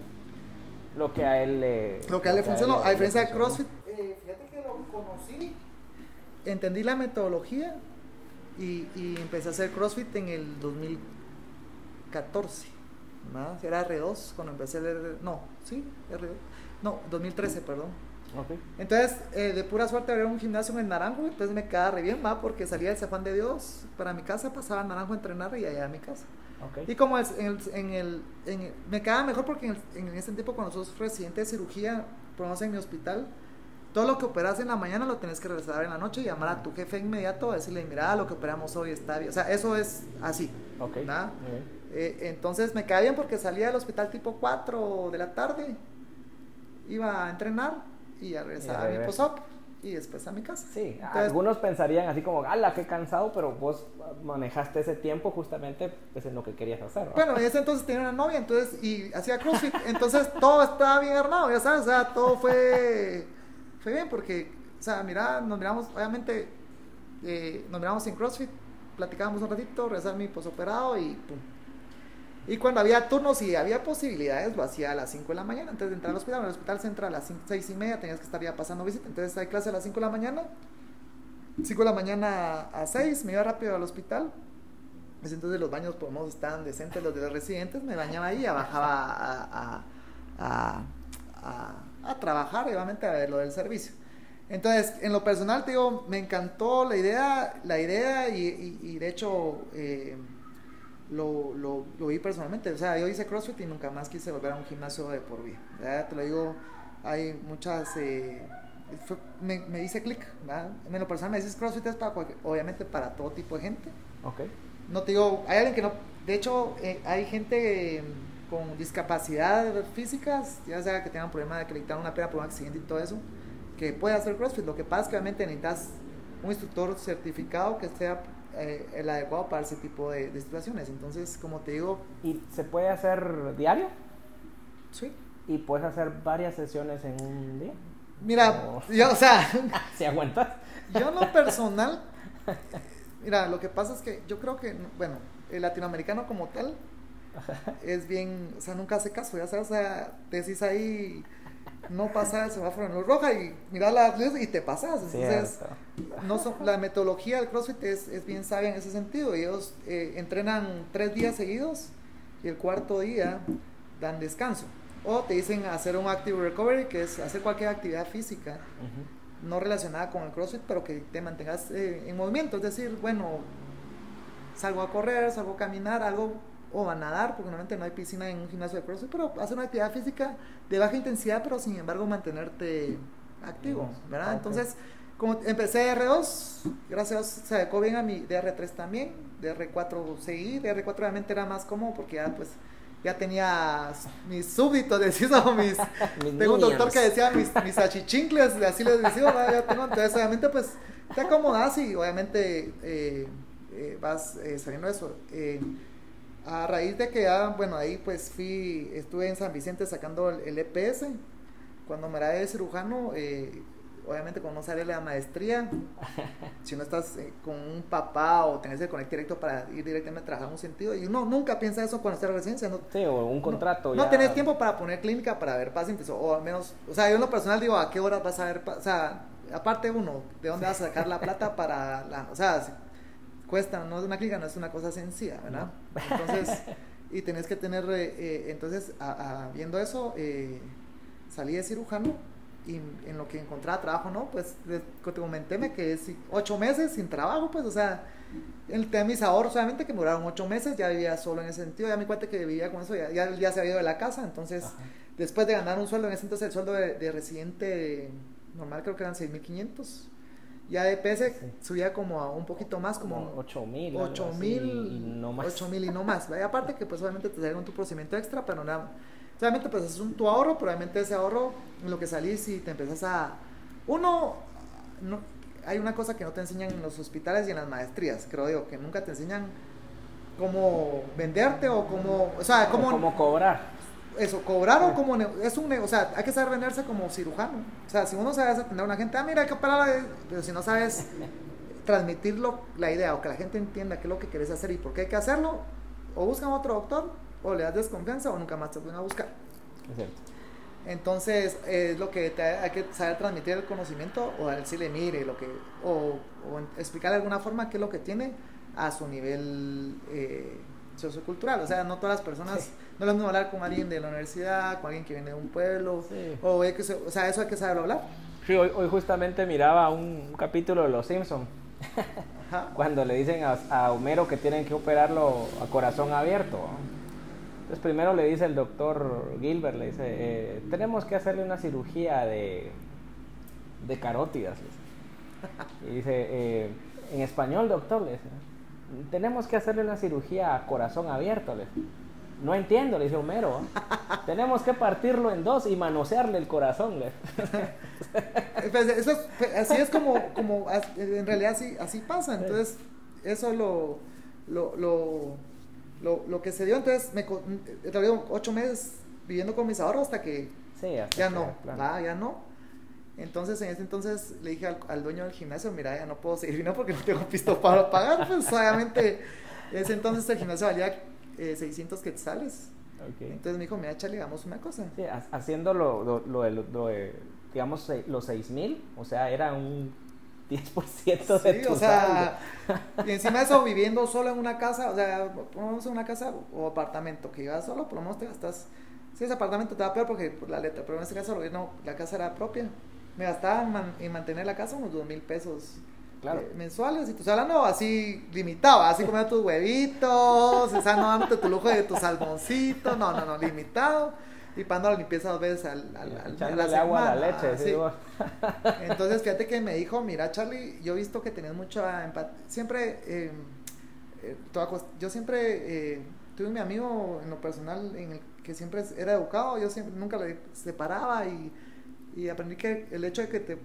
Lo que a él le... Lo que a él le funcionó, a, diferencia de CrossFit, eh, fíjate que lo conocí, entendí la metodología y, y, empecé a hacer CrossFit en el 2014, ¿no? Era R2 cuando empecé a leer, no, sí, R2 no, 2013, perdón. Okay. Entonces, eh, de pura suerte había un gimnasio en Naranjo, entonces me quedaba re bien, ¿va? porque salía del San de Dios para mi casa, pasaba a Naranjo a entrenar y allá a mi casa. Okay. Y como en el, en el, en me quedaba mejor porque en, en, ese tiempo cuando sos residente de cirugía, por en mi hospital, todo lo que operas en la mañana lo tenés que regresar en la noche y llamar a tu jefe inmediato a decirle, mira, lo que operamos hoy está bien. O sea, eso es así. Okay. Eh, entonces me quedaba bien porque salía del hospital tipo 4 de la tarde iba a entrenar y a regresar a mi post-op y después a mi casa. Sí, algunos pensarían así como, ala, qué cansado, pero vos manejaste ese tiempo justamente pues, en lo que querías hacer. Bueno, en ese entonces tenía una novia entonces y hacía CrossFit, entonces todo estaba bien armado, ya sabes, o sea, todo fue, fue bien porque, o sea, mira, nos miramos, obviamente, eh, nos miramos en CrossFit, platicábamos un ratito, regresar mi posoperado y pum, y cuando había turnos y había posibilidades, lo hacía a las 5 de la mañana antes de entrar al hospital. En el hospital se entra a las 6 y media, tenías que estar ya pasando visita. Entonces hay clase a las 5 de la mañana. 5 de la mañana a 6, me iba rápido al hospital. Entonces los baños por modo estaban decentes, los de los residentes. Me bañaba ahí, bajaba a, a, a, a, trabajar, obviamente, a ver lo del servicio. Entonces, en lo personal, te digo, me encantó la idea, la idea y, y, de hecho... Eh, lo, lo, lo, vi personalmente. O sea, yo hice CrossFit y nunca más quise volver a un gimnasio de por vida. Te lo digo, hay muchas... Eh, me, me, dice clic, En lo personal me dices CrossFit es para obviamente para todo tipo de gente. Okay. No te digo, hay alguien que no... De hecho, eh, hay gente con discapacidad físicas, ya sea que tengan problema de que le quitaron una pena por un accidente y todo eso, que puede hacer CrossFit. Lo que pasa es que obviamente necesitas un instructor certificado que sea eh, el adecuado para ese tipo de, situaciones. Entonces, como te digo... ¿Y se puede hacer diario? Sí. ¿Y puedes hacer varias sesiones en un día? Mira, yo, o sea... ¿Se aguantas? yo no personal... Mira, lo que pasa es que yo creo que, bueno, el latinoamericano como tal es bien, o sea, nunca hace caso, ya sabes, o sea, decís ahí no pasa el semáforo en luz roja y miras la luz y te pasas. Entonces, no son, la metodología del CrossFit es, es, bien sabia en ese sentido. Ellos eh, entrenan tres días seguidos y el cuarto día dan descanso. O te dicen hacer un active recovery, que es hacer cualquier actividad física no relacionada con el CrossFit, pero que te mantengas eh, en movimiento. Es decir, bueno, salgo a correr, salgo a caminar, algo o a nadar, porque normalmente no hay piscina en un gimnasio de CrossFit, pero hacer una actividad física de baja intensidad, pero sin embargo mantenerte activo, ¿verdad? Entonces, como empecé R2, gracias se adecuó bien a mi DR3 también, DR4 seguí, DR4 obviamente era más cómodo porque ya pues ya tenía mis súbditos, decía, mis, tengo un doctor que decía mis, mis achichincles, así les decía, ya tengo, entonces obviamente pues te acomodas y obviamente eh, eh, vas eh, saliendo de eso. A raíz de que ya, bueno, ahí pues fui, estuve en San Vicente sacando el, EPS. Cuando me era de cirujano, eh, obviamente cuando no sale la maestría, si no estás eh, con un papá o tenés el conecto directo para ir directamente a trabajar en un sentido, y uno nunca piensa eso cuando está en residencia. No, sí, o un contrato. No, no tenés tiempo para poner clínica para ver pacientes, o, al menos, o sea, yo en lo personal digo, ¿a qué hora vas a ver? O sea, aparte uno, ¿de dónde vas a sacar la plata para la, o sea, cuesta, no una clínica no es una cosa sencilla, ¿verdad? Entonces, y tenés que tener, eh, eh, entonces, viendo eso, eh, salí de cirujano y en lo que encontraba trabajo, ¿no? Pues te comenté me quedé ocho meses sin trabajo, pues, o sea, el tema de mis ahorros, solamente que me duraron ocho meses, ya vivía solo en ese sentido, ya me cuenta que vivía con eso, ya, ya, se había ido de la casa, entonces, después de ganar un sueldo, en ese entonces el sueldo de, residente normal creo que eran 6.500 ya de PS subía como a un poquito más, como, 8 mil. 8 mil y no más. 8 mil y no más. aparte que pues obviamente te salieron tu procedimiento extra, pero nada. Obviamente pues es un tu ahorro, pero obviamente ese ahorro en lo que salís y te empezás a... Uno, no, hay una cosa que no te enseñan en los hospitales y en las maestrías, creo yo, que nunca te enseñan cómo venderte o cómo... O sea, cómo... cómo cobrar eso, cobrar o como, es un, o sea, hay que saber venderse como cirujano. O sea, si uno sabe atender a una gente, ah, mira, hay que operar, pero si no sabes transmitirlo, la idea, o que la gente entienda qué es lo que quieres hacer y por qué hay que hacerlo, o buscan otro doctor, o le das desconfianza, o nunca más te pueden a buscar. Entonces, es lo que hay que saber transmitir el conocimiento, o decirle, mire, lo que, o, o explicarle de alguna forma qué es lo que tiene a su nivel eh, sociocultural. O sea, no todas las personas, no es lo mismo hablar con alguien de la universidad, con alguien que viene de un pueblo, o, que, o sea, eso hay que saberlo hablar. Sí, hoy, hoy justamente miraba un, capítulo de Los Simpsons. Cuando le dicen a, Homero que tienen que operarlo a corazón abierto. Entonces primero le dice el doctor Gilbert, le dice, eh, tenemos que hacerle una cirugía de, de carótidas. Y dice, eh, en español, doctor, le dice, tenemos que hacerle una cirugía a corazón abierto. Le. No entiendo, le dice Homero. tenemos que partirlo en dos y manosearle el corazón. Le. Pues, eso pues, así es como, como, en realidad así, así pasa. Entonces, eso es lo, lo, lo, lo, que se dio. Entonces, me he ocho meses viviendo con mis ahorros hasta que ya no, ya no. Entonces, en ese entonces le dije al, dueño del gimnasio, mira, ya no puedo seguir vino porque no tengo pisto para pagar. Pues obviamente, en ese entonces el gimnasio valía eh, 600 quetzales. Entonces me dijo, mira, Charlie, hagamos una cosa. Sí, haciendo lo, lo, de, digamos, los 6 mil, o sea, era un 10% de sí, o sea, y encima de eso, viviendo solo en una casa, o sea, ponemos en una casa o apartamento que ibas solo, por lo menos te gastas, si ese apartamento te va peor porque por la letra, pero en este caso no, la casa era propia me gastaba en, mantener la casa unos dos mil pesos eh, mensuales. Y tú hablando así limitado, así comiendo tus huevitos, o sea, no dándote tu lujo de tus salmoncitos, no, no, no, limitado. Y pagando la limpieza dos veces al, al, al agua a la leche, sí. Entonces, fíjate que me dijo, mira, Charlie, yo he visto que tenías mucha empatía. Siempre, eh, eh, yo siempre eh, tuve mi amigo en lo personal en el que siempre era educado, yo siempre nunca le separaba y y aprendí que el hecho de que te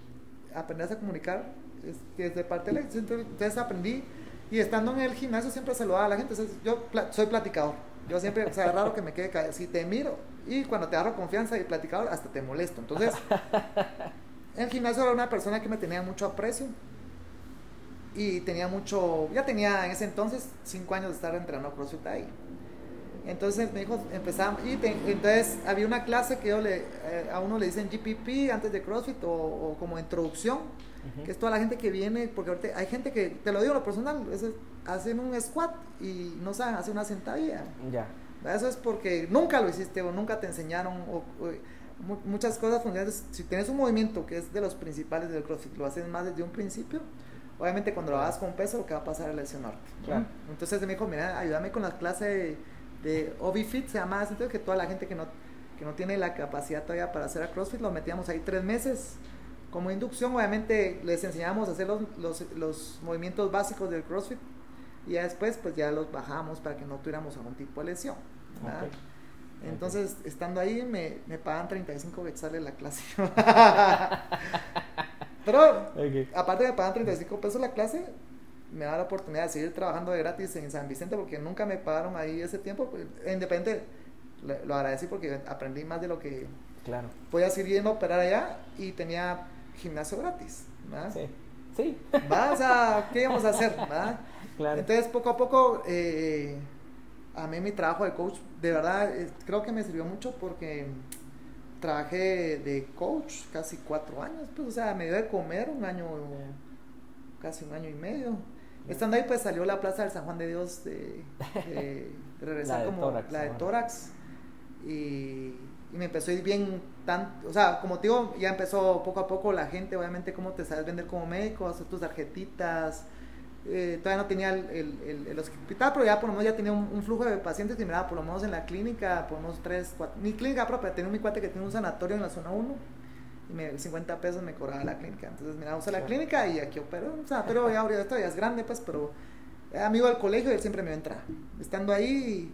aprendas a comunicar es, es de parte de la entonces aprendí y estando en el gimnasio siempre saludaba a la gente, yo soy platicador, yo siempre, o sea, es raro que me quede callado, si te miro y cuando te agarro confianza y platicador hasta te molesto, entonces en el gimnasio era una persona que me tenía mucho aprecio y tenía mucho, ya tenía en ese entonces cinco años de estar entrenando CrossFit ahí. Entonces me dijo, empezamos, y entonces había una clase que yo le, eh, a uno le dicen GPP antes de CrossFit o, como introducción, que es toda la gente que viene, porque ahorita hay gente que, te lo digo lo personal, es, hacen un squat y no saben hacer una sentadilla. Ya. Eso es porque nunca lo hiciste o nunca te enseñaron o, muchas cosas funcionales. Si tienes un movimiento que es de los principales del CrossFit, lo haces más desde un principio, obviamente cuando lo hagas con peso lo que va a pasar es lesionarte. Entonces me dijo, mira, ayúdame con la clase de de ObiFit, se llama así, que toda la gente que no, que no tiene la capacidad todavía para hacer a CrossFit, lo metíamos ahí tres meses como inducción. Obviamente les enseñábamos a hacer los, los, los movimientos básicos del CrossFit y ya después pues ya los bajamos para que no tuviéramos algún tipo de lesión. Entonces, estando ahí, me, me pagan 35 sale la clase. Pero, aparte me pagan 35 pesos la clase, me da la oportunidad de seguir trabajando de gratis en San Vicente porque nunca me pagaron ahí ese tiempo. Pues, independiente, lo agradecí porque aprendí más de lo que claro. podía seguir yendo a operar allá y tenía gimnasio gratis. ¿verdad? Sí. Sí. ¿Va? O sea, ¿qué íbamos a hacer? ¿verdad? Claro. Entonces, poco a poco, eh, a mí mi trabajo de coach, de verdad, eh, creo que me sirvió mucho porque trabajé de coach casi cuatro años, pues, o sea, me dio de comer un año, casi un año y medio. Estando ahí, pues salió la Plaza del San Juan de Dios de, de- de regresar La de como tórax, la de tórax. Y, y me empezó a ir bien, tan, o sea, como te digo, ya empezó poco a poco la gente, obviamente, cómo te sabes vender como médico, hacer tus tarjetitas. Eh, todavía no tenía el, el, el- el hospital, pero ya por lo menos ya tenía un, un flujo de pacientes que miraba por lo menos en la clínica, por lo menos tres, cuatro, mi clínica propia, tenía un mi cuate que tiene un sanatorio en la zona 1 y me, 50 pesos me cobraba la clínica. Entonces, mira, usa la Sí. clínica y aquí opero. Un sanatorio ya ahorita esto ya es grande, pues, pero era amigo del colegio y él siempre me iba a entrar. Estando ahí,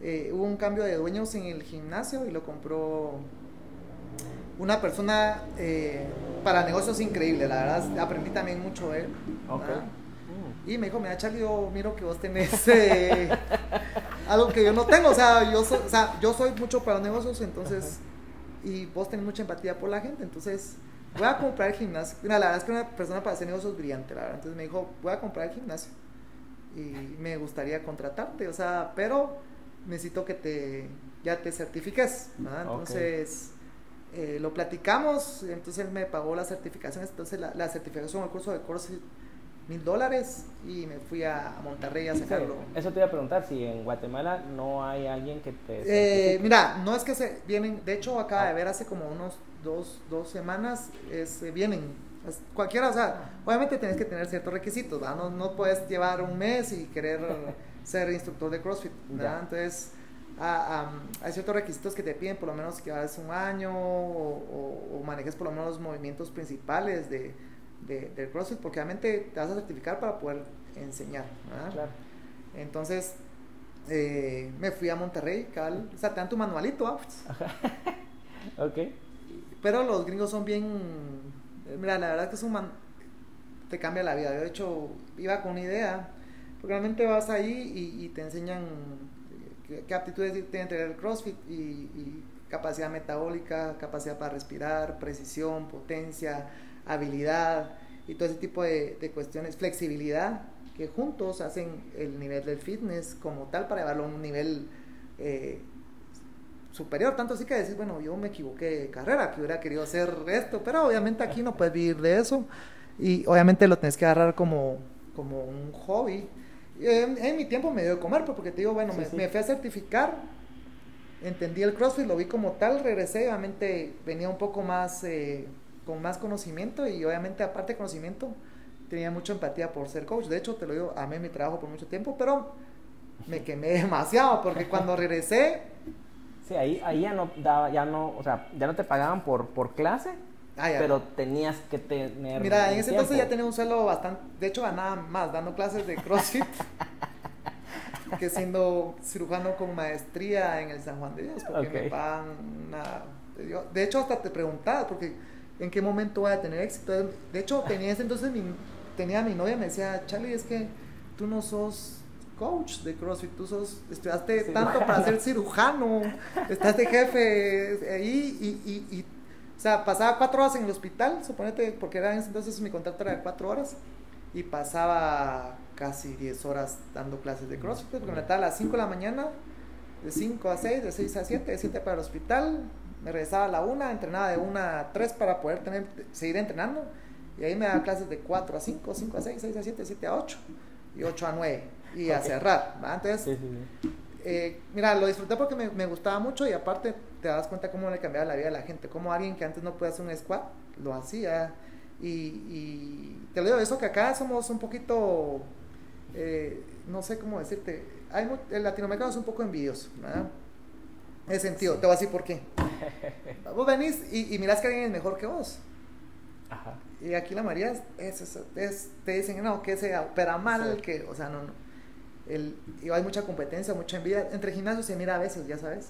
eh, hubo un cambio de dueños en el gimnasio y lo compró una persona eh, para negocios increíble. La verdad, aprendí también mucho de él. Mm. Y me dijo, mira, Charlie, yo miro que vos tenés eh, algo que yo no tengo. O sea, yo soy, o sea, yo soy mucho para negocios, entonces, y vos tenés mucha empatía por la gente, entonces voy a comprar el gimnasio. Mira, la verdad es que una persona para hacer negocios brillante, la verdad. Entonces me dijo, voy a comprar el gimnasio y me gustaría contratarte, o sea, pero necesito que te, ya te certifiques. Entonces... eh, lo platicamos, entonces él me pagó las certificaciones, entonces la, la certificación del curso de CrossFit mil dólares y me fui a Monterrey a Sí, sacarlo. Eso te iba a preguntar, si en Guatemala no hay alguien que te... Eh, mira, no es que se vienen, de hecho acaba Ah. de ver hace como unos dos, dos semanas, es, eh, vienen, cualquiera, o sea, obviamente tienes que tener ciertos requisitos, ¿verdad? No, no puedes llevar un mes y querer ser instructor de CrossFit, ¿verdad? Entonces, ah, am, hay ciertos requisitos que te piden, por lo menos que hagas un año o, o- o manejes por lo menos los movimientos principales de, de, del CrossFit, porque obviamente te vas a certificar para poder enseñar, ¿verdad? Claro. Entonces, eh, me fui a Monterrey, cabal, o sea, te dan tu manualito, ¿ah? Ok. pero los gringos son bien, mira, la verdad es que es un man, te cambia la vida. Yo, de hecho, iba con una idea, porque realmente vas ahí y, y te enseñan eh, qué, qué aptitudes tiene que tener el CrossFit y, y capacidad metabólica, capacidad para respirar, precisión, potencia, habilidad y todo ese tipo de, de cuestiones, flexibilidad, que juntos hacen el nivel del fitness como tal para llevarlo a un nivel eh, superior. Tanto así que decir, bueno, yo me equivoqué de carrera, que hubiera querido hacer esto, pero obviamente aquí no puedes vivir de eso y obviamente lo tienes que agarrar como, como un hobby. En, en mi tiempo me dio de comer, pues, porque te digo, bueno, Sí, me, sí. me fui a certificar, entendí el CrossFit, lo vi como tal, regresé, obviamente venía un poco más, eh, con más conocimiento y obviamente aparte de conocimiento, tenía mucha empatía por ser coach. De hecho, te lo digo, amé mi trabajo por mucho tiempo, pero me quemé demasiado porque cuando regresé, Sí, ahí, ahí ya no daba, ya no, o sea, ya no te pagaban por, por clase, ah, pero tenías que tener. Mira, en ese entonces ya tiempo. tenía un sueldo bastante, de hecho ganaba más dando clases de CrossFit que siendo cirujano con maestría en el San Juan de Dios, porque me Ok. pagan una... de hecho, hasta te preguntaba, porque en qué momento voy a tener éxito. De hecho, tenía ese entonces, mi, tenía a mi novia, me decía, Charlie, es que tú no sos coach de CrossFit, tú sos, estudiaste tanto para ser cirujano, estás de jefe ahí y, y, y, o sea, pasaba cuatro horas en el hospital, suponete, porque era en ese entonces mi contrato era de cuatro horas, y pasaba casi 10 horas dando clases de CrossFit, porque me a las 5 de la mañana, de 5 a 6, de 6 a 7, de 7 para el hospital, me regresaba a la 1, entrenaba de 1 a 3 para poder tener, seguir entrenando, y ahí me daba clases de 4 a 5, 5 a 6, 6 a 7, 7 a 8, y 8 a 9, y a Ok. cerrar, ¿va? Entonces, Sí, sí, sí. eh, mira, lo disfruté porque me, me gustaba mucho y aparte te das cuenta cómo le cambiaba la vida a la gente, cómo alguien que antes no podía hacer un squat lo hacía. Y, y te lo digo, eso que acá somos un poquito, eh, no sé cómo decirte, hay el latinoamericano es un poco envidioso, ¿verdad? En ese sentido, te voy a decir por qué. Vos venís y, y mirás que alguien es mejor que vos. Ajá. Y aquí la María es, es- te dicen, no, que se opera mal, Sí. que, o sea, no, no. El, y hay mucha competencia, mucha envidia. Entre gimnasios se mira a veces, ya sabes.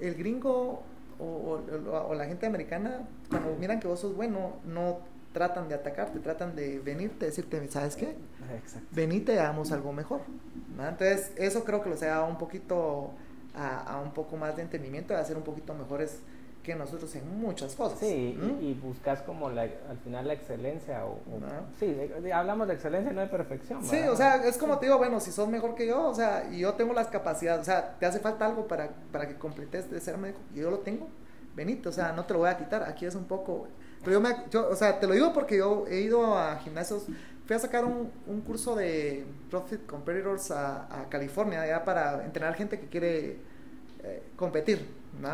El gringo o, o- o la gente americana, cuando miran que vos sos bueno, no tratan de atacarte, tratan de venirte, decirte, ¿sabes qué? Exacto. venite hagamos algo mejor. ¿verdad? Entonces, eso creo que los ha dado un poquito a, a un poco más de entendimiento, de hacer un poquito mejores que nosotros en muchas cosas. Sí, y, buscas como la, al final la excelencia. O, Sí, hablamos de excelencia, no de perfección. Sí, o sea, es como te digo, bueno, si sos mejor que yo, o sea, y yo tengo las capacidades, o sea, te hace falta algo para, para que completes de ser médico, y yo lo tengo, benito, o sea, no te lo voy a quitar, aquí es un poco... Pero yo, me, yo, o sea, te lo digo porque yo he ido a gimnasios fui a sacar un, un curso de Profit Competitors a, a, California, ya para entrenar gente que quiere eh, competir, ¿no?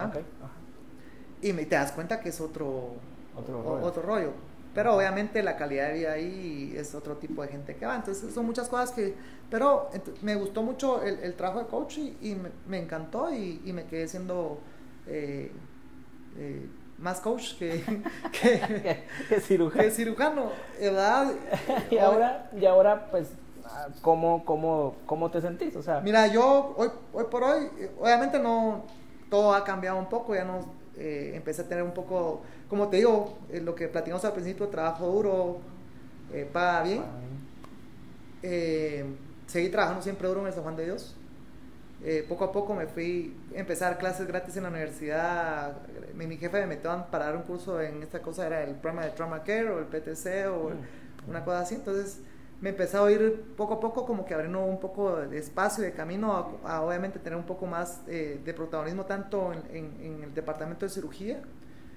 Y me, te das cuenta que es otro, otro, rollo. otro rollo. Pero obviamente la calidad de vida ahí es otro tipo de gente que va. Entonces son muchas cosas que... Pero me gustó mucho el, el trabajo de coach y, me, me, encantó y, y, me quedé siendo... Eh, eh, más coach que, que, cirujano. cirujano, ¿verdad? y ahora, y ahora pues, ¿cómo, cómo, cómo te sentís? O sea, Mira, yo hoy, hoy por hoy, obviamente no, todo ha cambiado un poco, ya no, eh, empecé a tener un poco, como te digo, eh, lo que platicamos al principio, trabajo duro, eh, paga bien. Eh, seguí trabajando siempre duro en el San Juan de Dios. Poco a poco me fui a empezar clases gratis en la universidad. Mi, jefe me metió para dar un curso en esta cosa, era el programa de Trauma Care o el PTC o mm. una cosa así. Entonces me empecé a oír poco a poco como que abriendo un poco de espacio de camino a, obviamente tener un poco más eh, de protagonismo tanto en, el departamento de cirugía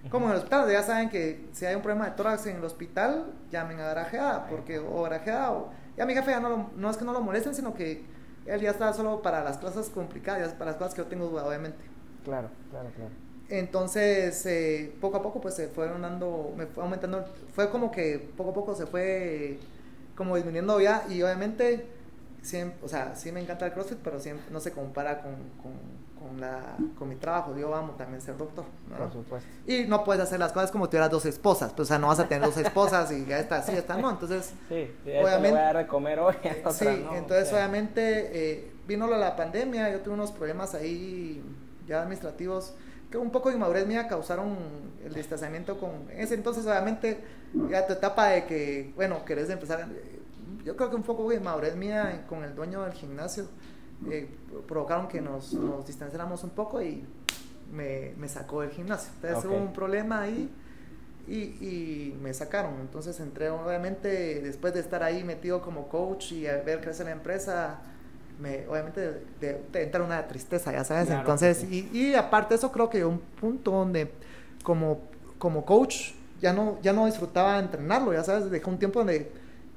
como en el hospital. Ya saben que si hay un problema de tórax en el hospital, llamen a garajeada, porque o garajeada o... Ya mi jefe ya no, no es que no lo molesten, sino que él ya está solo para las cosas complicadas, para las cosas que yo tengo duda, obviamente. Claro, claro, claro. Entonces, eh, poco a poco, pues se fueron dando, me fue aumentando, fue como que poco a poco se fue como disminuyendo ya, y obviamente, siempre, o sea, sí me encanta el CrossFit, pero siempre no se compara con con, la, con mi trabajo. Yo amo también ser doctor. Por supuesto. Y no puedes hacer las cosas como si tuvieras dos esposas. Pues, o sea, no vas a tener dos esposas y ya está, sí, ya está, no. Entonces, sí, obviamente. voy a dar de comer hoy. sí, entonces, obviamente, eh, vino la pandemia. Yo tuve unos problemas ahí ya administrativos que un poco de inmadurez mía causaron el distanciamiento con ese entonces obviamente ya tu etapa de que bueno querés empezar yo creo que un poco de inmadurez mía con el dueño del gimnasio eh, provocaron que nos, nos, distanciáramos un poco y me, me sacó del gimnasio. Entonces hubo un problema ahí y, y, me sacaron. Entonces entré, obviamente, después de estar ahí metido como coach y ver crecer la empresa, me, obviamente te entra una tristeza, ya sabes. Entonces, y, y, aparte de eso, creo que un punto donde como, como coach ya no, ya no disfrutaba entrenarlo, ya sabes, dejé un tiempo donde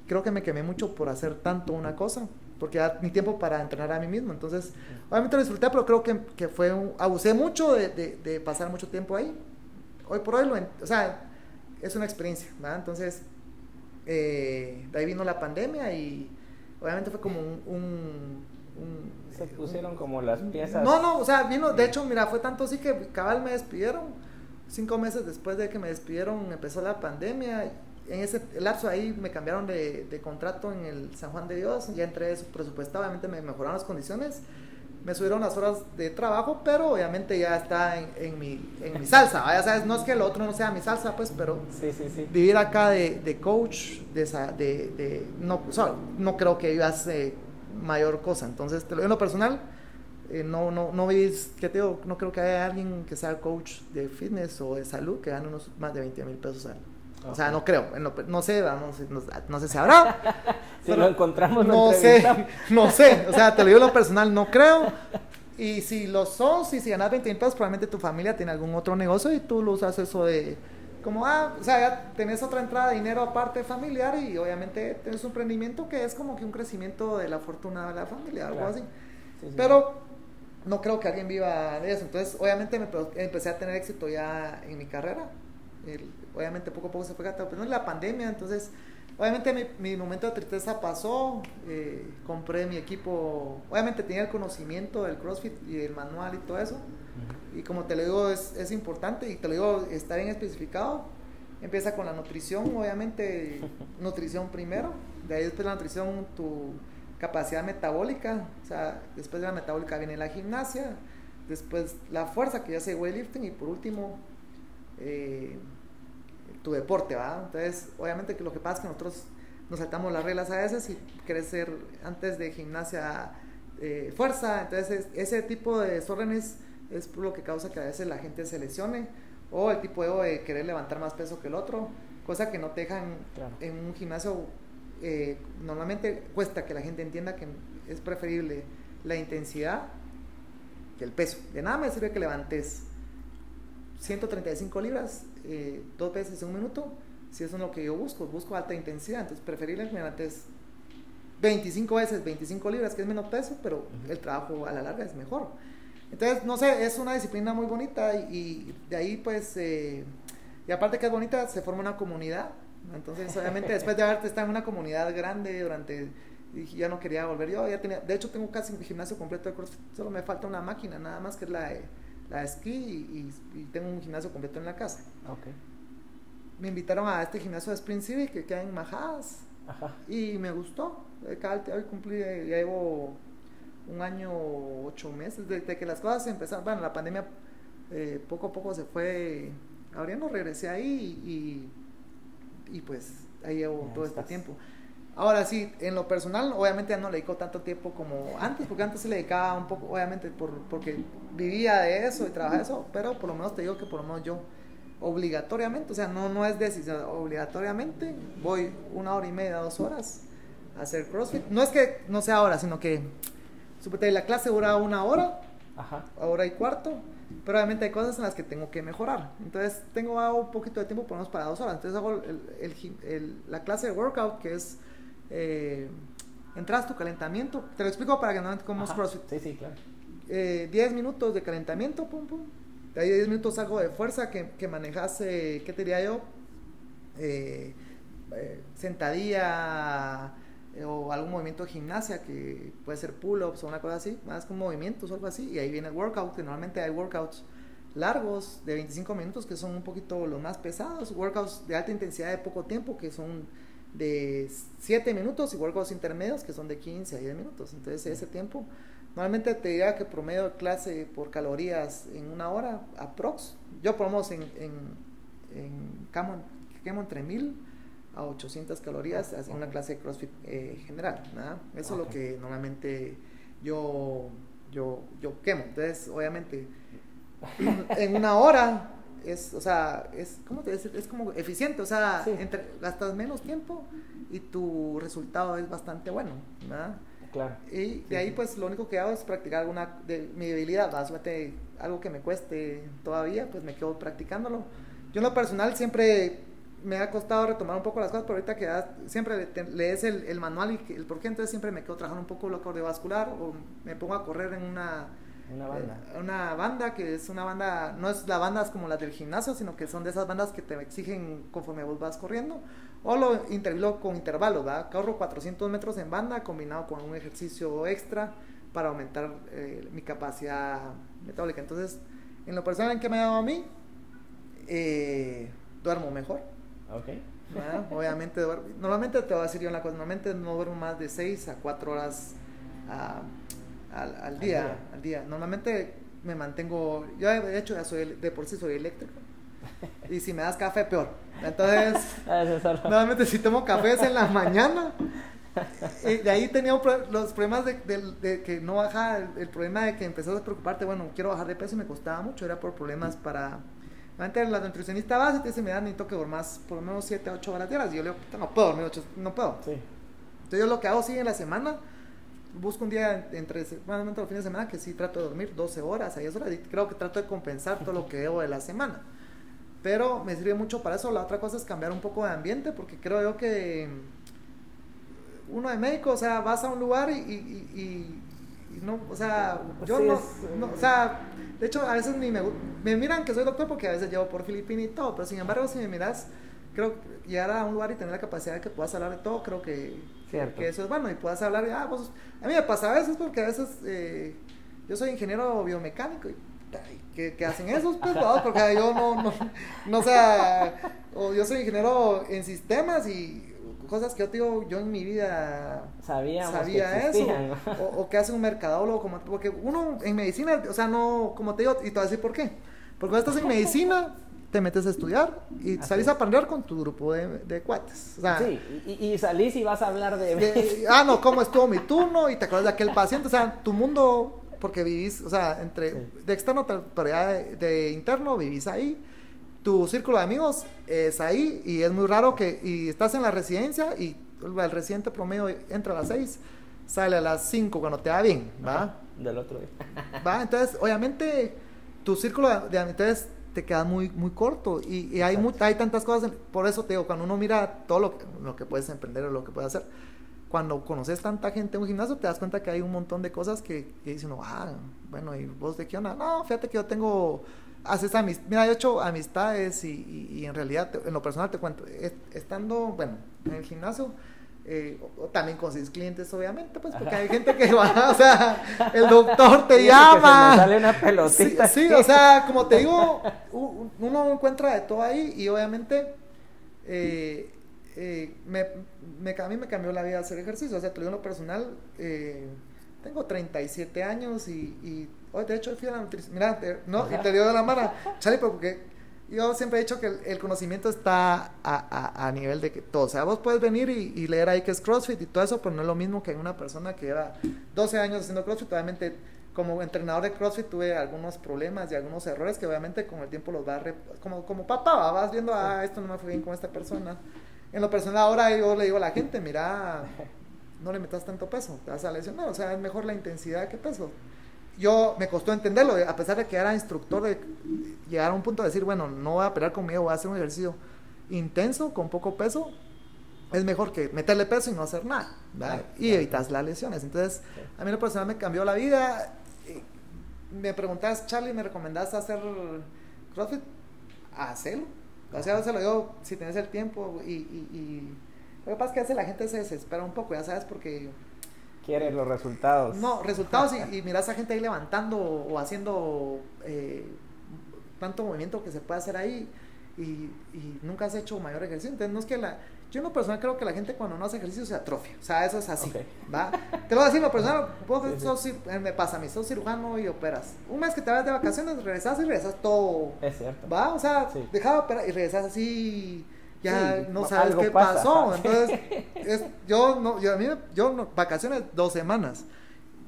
creo que me quemé mucho por hacer tanto una cosa porque era mi tiempo para entrenar a mí mismo. Entonces, obviamente lo disfruté, pero creo que, que fue un, abusé mucho de, de, pasar mucho tiempo ahí. Hoy por hoy, lo, o sea, es una experiencia, ¿verdad? Entonces, eh, de ahí vino la pandemia y obviamente fue como un... un, Se pusieron como las piezas. No, no, o sea, vino, de hecho, mira, fue tanto así que cabal me despidieron. Cinco meses después de que me despidieron empezó la pandemia en ese lapso ahí me cambiaron de, de, contrato en el San Juan de Dios, ya entré presupuestado, obviamente me mejoraron las condiciones, me subieron las horas de trabajo, pero obviamente ya está en, en mi, en mi salsa, ya sabes, no es que lo otro no sea mi salsa, pues, pero sí, sí, sí. vivir acá de, de coach, de, de, de no, no creo que vivas mayor cosa, entonces, te lo, en lo personal, eh, no, no, no veis, que te digo, no creo que haya alguien que sea coach de fitness o de salud que gane unos más de 20 mil pesos al o sea, no creo, no, sé, no, sé si habrá. si lo encontramos, no sé, no sé, o sea, te lo digo lo personal, no creo. Y si lo son, si, si ganas 20 mil pesos, probablemente tu familia tiene algún otro negocio y tú lo usas eso de, como, ah, o sea, ya tenés otra entrada de dinero aparte familiar y obviamente tienes un emprendimiento que es como que un crecimiento de la fortuna de la familia, algo así. Pero no creo que alguien viva de eso. Entonces, obviamente me empecé a tener éxito ya en mi carrera obviamente poco a poco se fue gastando, pero no la pandemia, entonces obviamente mi, mi, momento de tristeza pasó, eh, compré mi equipo, obviamente tenía el conocimiento del CrossFit y el manual y todo eso, y como te lo digo es, es, importante y te lo digo está bien especificado, empieza con la nutrición, obviamente nutrición primero, de ahí después la nutrición tu capacidad metabólica, o sea, después de la metabólica viene la gimnasia, después la fuerza que ya se weightlifting y por último eh, tu deporte, ¿va? Entonces, obviamente que lo que pasa es que nosotros nos saltamos las reglas a veces y crecer antes de gimnasia eh, fuerza, entonces ese tipo de desórdenes es lo que causa que a veces la gente se lesione o el tipo de querer levantar más peso que el otro, cosa que no te dejan Claro. en un gimnasio. eh, normalmente cuesta que la gente entienda que es preferible la intensidad que el peso. De nada me sirve que levantes 135 libras eh, dos veces en un minuto, si eso es lo que yo busco, busco alta intensidad, entonces preferible que me levantes 25 veces 25 libras, que es menos peso, pero el trabajo a la larga es mejor. Entonces, no sé, es una disciplina muy bonita y, y de ahí pues, eh, y aparte que es bonita, se forma una comunidad. Entonces, obviamente, después de haberte estado en una comunidad grande durante, ya no quería volver yo, ya tenía, de hecho tengo casi un gimnasio completo de CrossFit, solo me falta una máquina, nada más que es la de, la esquí y, tengo un gimnasio completo en la casa. Me invitaron a este gimnasio de Spring City que queda en Majadas Ajá. y me gustó. Eh, cada- Hoy cumplí, eh, ya llevo un año, ocho meses, desde que las cosas empezaron. Bueno, la pandemia eh, poco a poco se fue abriendo, regresé ahí y, y pues ahí llevo todo este tiempo. Ahora sí, en lo personal, obviamente ya no le dedico tanto tiempo como antes, porque antes se le dedicaba un poco, obviamente, por, porque vivía de eso y trabajaba de eso, pero por lo menos te digo que por lo menos yo, obligatoriamente, o sea, no, no es decisión, obligatoriamente voy una hora y media, dos horas a hacer CrossFit. No es que no sea hora, sino que, suponte, la clase dura una hora, Ajá. hora y cuarto, pero obviamente hay cosas en las que tengo que mejorar. Entonces tengo un poquito de tiempo por lo menos para dos horas. Entonces hago el- el el- la clase de workout que es eh, entras tu calentamiento. Te lo explico para que no cómo es. CrossFit. Sí, sí, claro. Eh, 10 minutos de calentamiento, pum, pum. De ahí 10 minutos algo de fuerza que, que manejas, eh, ¿qué te diría yo? Eh, sentadilla o algún movimiento de gimnasia que puede ser pull-ups o una cosa así, más con movimientos o algo así. Y ahí viene el workout, que normalmente hay workouts largos de 25 minutos que son un poquito los más pesados, workouts de alta intensidad de poco tiempo que son de 7 minutos y workouts intermedios que son de 15 a 10 minutos. Entonces ese tiempo, normalmente te diría que promedio de clase por calorías en una hora, aprox. Yo menos en, en, en quemo, quemo entre 1000 a 800 calorías Ah, en una clase de CrossFit eh, general. ¿verdad? Eso es lo que normalmente yo, yo, yo quemo. Entonces, obviamente, en una hora es, o sea, es, ¿cómo te decir? Es como eficiente, o sea, Sí. entre, gastas menos tiempo y tu resultado es bastante bueno, ¿verdad? Claro. Y Sí, de ahí sí. pues lo único que hago es practicar alguna de mi debilidad. Suerte, algo que me cueste todavía, pues me quedo practicándolo. Yo en lo personal siempre me ha costado retomar un poco las cosas, pero ahorita que ya siempre lees el, el manual y el por qué, entonces siempre me quedo trabajando un poco lo cardiovascular o me pongo a correr en una Una banda. eh, una banda que es una banda, no es la banda como las del gimnasio, sino que son de esas bandas que te exigen conforme vos vas corriendo. O lo intervalo con intervalos, ¿verdad? Corro 400 metros en banda combinado con un ejercicio extra para aumentar eh, mi capacidad metabólica. Entonces, en lo personal, ¿en qué me ha dado a mí? Eh, duermo mejor. Ok. ¿verdad? Obviamente, duermo- normalmente te voy a decir yo una cosa, normalmente no duermo más de 6 a 4 horas ah, al, al día, día. al día. Normalmente me mantengo, yo de hecho ya soy, de por sí soy eléctrico. Y si me das café, peor. Entonces, Ah, normalmente si tomo café es en la mañana. Y de ahí tenía los problemas de, de- de que no bajaba, el, el problema de que empezó a preocuparte, bueno, quiero bajar de peso y me costaba mucho, era por problemas para... Antes la nutricionista base te dice, mira, necesito que duermas por lo menos 7 a 8 horas diarias. Y yo le digo, "Puta, no puedo dormir 8, no puedo. Sí. Entonces yo lo que hago sí en la semana, busco un día entre, bueno, los fines de semana que sí trato de dormir 12 horas, a 10 horas, y creo que trato de compensar todo lo que debo de la semana. Pero me sirve mucho para eso. La otra cosa es cambiar un poco de ambiente, porque creo yo que uno de médico, o sea, vas a un lugar y, y- y- y no, o sea, yo Sí, no, es, no, eh, o sea, de hecho a veces ni me, me miran que soy doctor porque a veces llevo por Filipina y todo, pero sin embargo si me miras, creo que llegar a un lugar y tener la capacidad de que puedas hablar de todo, creo que, que eso es bueno. Y puedas hablar, ah, vos, a mí me pasa a veces porque a veces eh, yo soy ingeniero biomecánico y ¿qué, qué hacen esos? Pues, vamos, porque yo no, no, no, o sea, o yo soy ingeniero en sistemas y cosas que yo digo, yo en mi vida Sabíamos sabía eso, o, o que hace un mercadólogo, como, porque uno en medicina, o sea, no, como te digo, y te voy a decir por qué, porque cuando estás en medicina, te metes a estudiar y Así salís es. a aprender con tu grupo de, de cuates, o sea, Sí, y, y salís y vas a hablar de... de- ah, no, cómo estuvo mi turno y te acuerdas de aquel paciente, o sea, tu mundo, porque vivís, o sea, entre Sí. de externo, pero ya de, de interno vivís ahí tu círculo de amigos es ahí y es muy raro que y estás en la residencia y el residente promedio entra a las 6, sale a las 5 cuando te va bien, ¿va? del otro día. ¿Va? Entonces, obviamente, tu círculo de amistades te queda muy, muy corto. Y, hay, hay tantas cosas, por eso te digo, cuando uno mira todo lo que, lo que puedes emprender o lo que puedes hacer, cuando conoces tanta gente en un gimnasio, te das cuenta que hay un montón de cosas que, que dicen, ah, bueno, ¿y vos de qué onda? No, fíjate que yo tengo haces amistades, mira, yo he hecho amistades y, y, en realidad, en lo personal te cuento, estando, bueno, en el gimnasio, eh, también consigues clientes, obviamente, pues, porque hay gente que va, o sea, el doctor te llama. sale una pelotita. Sí, o sea, como te digo, uno encuentra de todo ahí y obviamente eh, eh, me, me, a mí me cambió la vida hacer ejercicio, o sea, te lo digo en lo personal, tengo 37 años y, y hoy de hecho fui a la nutrición, mira, no, y te dio de la mano, chale, porque yo siempre he dicho que el, conocimiento está a, nivel de que todo, o sea, vos puedes venir y, leer ahí que es CrossFit y todo eso, pero no es lo mismo que una persona que lleva 12 años haciendo CrossFit, obviamente como entrenador de CrossFit tuve algunos problemas y algunos errores que obviamente con el tiempo los va a... como, como papá, vas viendo, ah, esto no me fue bien con esta persona. En lo personal ahora yo le digo a la gente, mira, no le metas tanto peso, te vas a lesionar. O sea, es mejor la intensidad que peso. Yo me costó entenderlo, a pesar de que era instructor, de llegar a un punto de decir, bueno, no voy a pelear conmigo, voy a hacer un ejercicio intenso, con poco peso. Es mejor que meterle peso y no hacer nada. y evitas las lesiones. Entonces, a mí lo personal me cambió la vida. Me preguntas, Charlie, ¿me recomendás hacer CrossFit? Hacerlo. O sea, se lo digo si tienes el tiempo y, y lo que pasa es que hace la gente se desespera un poco, ya sabes, porque... Quiere los resultados. No, resultados y, y miras a gente ahí levantando o haciendo eh, tanto movimiento que se puede hacer ahí y, y, nunca has hecho mayor ejercicio. Entonces, no es que la... Yo en lo personal creo que la gente cuando no hace ejercicio se atrofia. O sea, eso es así. ¿va? Te lo voy a decir, lo personal, vos sos, eh, me pasa a mí, sos cirujano y operas. Un mes que te vas de vacaciones, regresas y regresas todo. Es cierto. ¿Va? O sea, sí. dejaba operar y regresas así ya no sabes qué pasó. Entonces, es, yo, no, yo, a mí, yo vacaciones dos semanas.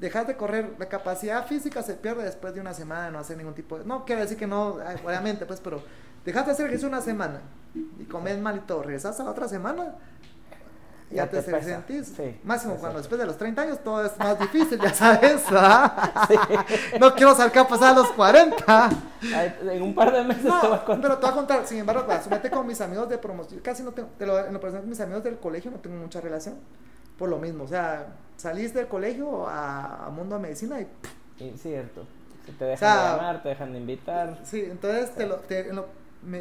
Dejas de correr, la capacidad física se pierde después de una semana de no hacer ningún tipo de... No quiero decir que no, obviamente, pues, pero dejas de hacer ejercicio una semana y comes mal y todo, regresas a la otra semana ya, te, sentís. Máximo cuando después de los 30 años todo es más difícil, ya sabes. No quiero saber qué va a pasar a los 40. En un par de meses no, te voy a contar. Pero te voy a contar, sin embargo, sumete con mis amigos de promoción. Casi no tengo, te lo, en lo personal, mis amigos del colegio no tengo mucha relación. Por lo mismo, o sea, salís del colegio a, mundo de medicina y. y cierto. Si te dejan de llamar, te dejan de invitar. Sí, entonces, te lo, te, lo,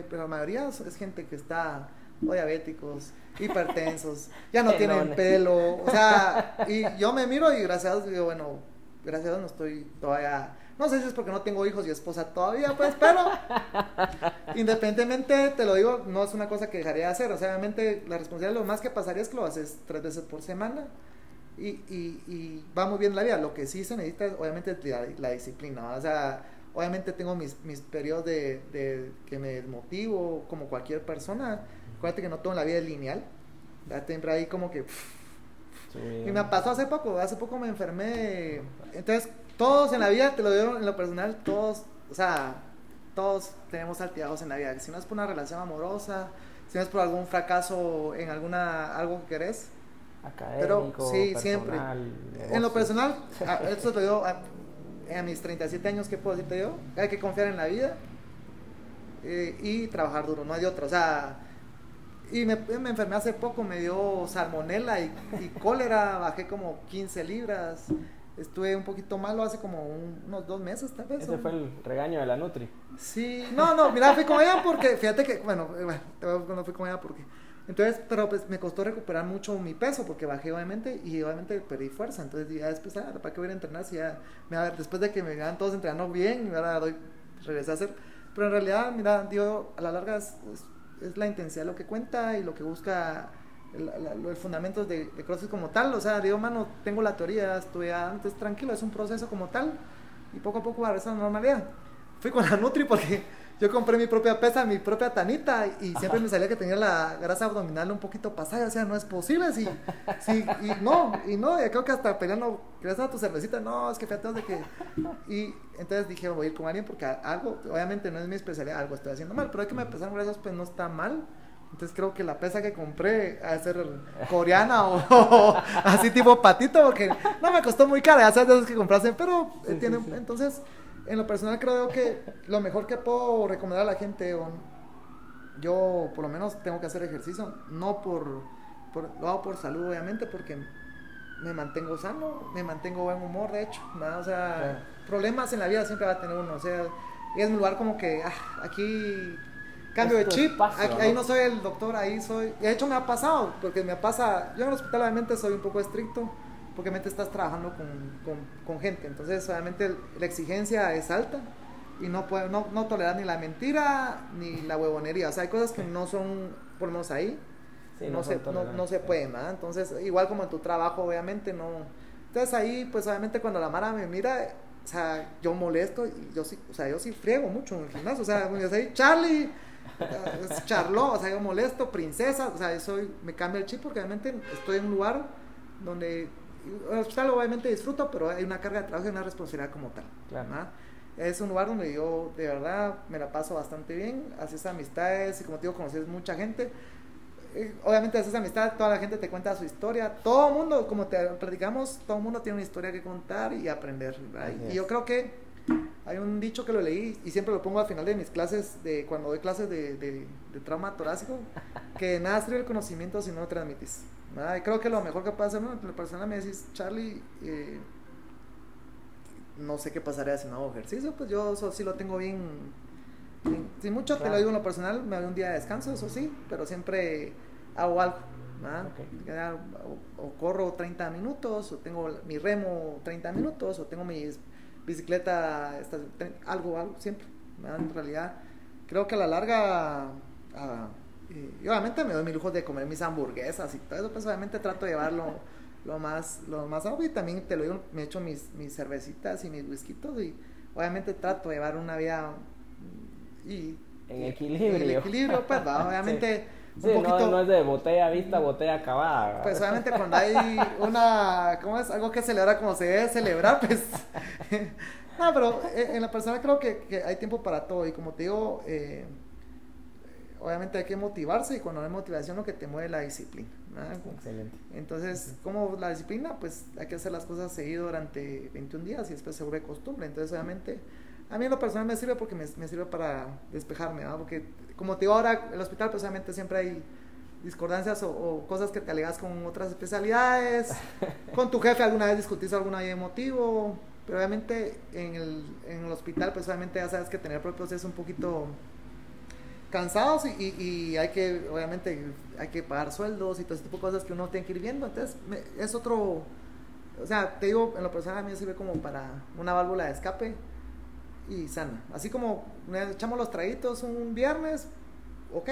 pero la mayoría es gente que está o diabéticos, hipertensos, ya no tienen pelo, o sea, y yo me miro y gracias a Dios digo, bueno, gracias a Dios no estoy todavía, no sé si es porque no tengo hijos y esposa todavía, pues, pero independientemente, te lo digo, no es una cosa que dejaría de hacer, o sea, obviamente la responsabilidad, lo más que pasaría es que lo haces tres veces por semana. Y, y, y va muy bien la vida. Lo que sí se necesita, obviamente, es la, la disciplina. O sea, obviamente tengo mis, mis periodos de, de, que me desmotivo, como cualquier persona, Acuérdate que no todo en la vida es lineal. Ya siempre ahí como que... Y me pasó hace poco, hace poco me enfermé. Entonces, todos en la vida, te lo digo en lo personal, todos, o sea, todos tenemos altibajos en la vida. Si no es por una relación amorosa, si no es por algún fracaso en alguna algo que querés. Académico, pero sí, siempre. En lo personal, esto te digo, a, a, mis 37 años, ¿qué puedo decirte yo? Hay que confiar en la vida eh, y trabajar duro, no hay otra. O sea, y me, me, enfermé hace poco, me dio salmonela y, cólera, bajé como 15 libras. Estuve un poquito malo hace como unos dos meses, tal vez. Ese fue el regaño de la Nutri. Sí, no, no, mira, fui con ella porque, fíjate que, bueno, eh, bueno te voy a no fui con ella porque. Entonces, pero pues me costó recuperar mucho mi peso porque bajé obviamente y obviamente perdí fuerza. Entonces ya después, ah, ¿para qué voy a entrenar si ya, mira, después de que me vean todos entrenando bien, ahora doy, regresé a hacer. Pero en realidad, mira, digo, a la larga es es la intensidad lo que cuenta y lo que busca el, fundamento de, de, CrossFit como tal. O sea, digo, mano, tengo la teoría, estoy antes tranquilo, es un proceso como tal y poco a poco va a regresar a la normalidad. fui con la Nutri porque yo compré mi propia pesa, mi propia tanita y siempre me salía que tenía la grasa abdominal un poquito pasada, o sea, no es posible, sí, sí, y no, y no, y creo que hasta peleando, ¿quieres a tu cervecita? No, es que fíjate de que, y entonces dije, voy a ir con alguien porque algo, obviamente no es mi especialidad, algo estoy haciendo mal, pero hay que me pesaron grasas, pues no está mal, entonces creo que la pesa que compré a ser coreana o, así tipo patito, porque no me costó muy cara, ya sabes de que compraste, pero tiene, entonces en lo personal creo que lo mejor que puedo recomendar a la gente, yo por lo menos tengo que hacer ejercicio, no por, lo hago por salud obviamente, porque me mantengo sano, me mantengo buen humor de hecho, o sea, problemas en la vida siempre va a tener uno, o sea, es un lugar como que ah, aquí cambio de chip, ahí ¿no? soy el doctor, ahí soy, de hecho me ha pasado, porque me pasa, yo en el hospital obviamente soy un poco estricto, porque obviamente estás trabajando con, con, con, gente. Entonces, obviamente la exigencia es alta y no, puede, no, no tolerar ni la mentira ni la huevonería. O sea, hay cosas que no son, por lo menos ahí, no, se, no, no, se puede, ¿no? Entonces, igual como en tu trabajo, obviamente no. Entonces ahí, pues obviamente cuando la Mara me mira, o sea, yo molesto y yo sí, o sea, yo sí friego mucho en el gimnasio. O sea, yo soy Charlie, Charlo, o sea, yo molesto, princesa, o sea, yo soy, me cambia el chip porque obviamente estoy en un lugar donde el hospital obviamente disfruto, pero hay una carga de trabajo y una responsabilidad como tal. Es un lugar donde yo de verdad me la paso bastante bien, haces amistades y como te digo, conoces mucha gente. Eh, obviamente haces amistad, toda la gente te cuenta su historia, todo el mundo, como te platicamos, todo el mundo tiene una historia que contar y aprender. Y yo creo que hay un dicho que lo leí y siempre lo pongo al final de mis clases, de cuando doy clases de, de, de trauma torácico, que nada sirve el conocimiento si no lo transmites creo que lo mejor que puede hacer una persona me decís, Charlie, eh, no sé qué pasaría si no hago ejercicio, pues yo eso sí lo tengo bien. Si mucho te lo digo en lo personal, me doy un día de descanso, eso sí, pero siempre hago algo. O, corro 30 minutos, o tengo mi remo 30 minutos, o tengo mi bicicleta, algo, algo, siempre. En realidad, creo que a la larga. Ah, y, obviamente me doy mi lujo de comer mis hamburguesas y todo eso, pues obviamente trato de llevarlo lo más, lo más y también te lo digo, me echo mis, mis cervecitas y mis whiskitos y obviamente trato de llevar una vida mm, y, en equilibrio. En equilibrio, pues obviamente un poquito, no, es de botella vista, botella acabada. Pues obviamente cuando hay una, ¿cómo es? Algo que celebrar como se debe celebrar, pues... no, pero eh, en la persona creo que, que, hay tiempo para todo y como te digo, eh, obviamente hay que motivarse y cuando hay motivación lo que te mueve la disciplina. Excelente. Entonces, como la disciplina, pues hay que hacer las cosas seguido durante 21 días y después se vuelve costumbre. Entonces, obviamente, a mí en lo personal me sirve porque me, me sirve para despejarme, ¿no? Porque, como te digo ahora, el hospital, pues obviamente siempre hay discordancias o, cosas que te alegas con otras especialidades, con tu jefe alguna vez discutiste algún motivo, pero obviamente en el, en el hospital, pues obviamente ya sabes que tener propios es un poquito cansados y, y, hay que, obviamente, hay que pagar sueldos y todo ese tipo de cosas que uno tiene que ir viendo. Entonces, es otro, o sea, te digo, en lo personal a mí sirve como para una válvula de escape y sana. Así como echamos los traguitos un viernes, ok,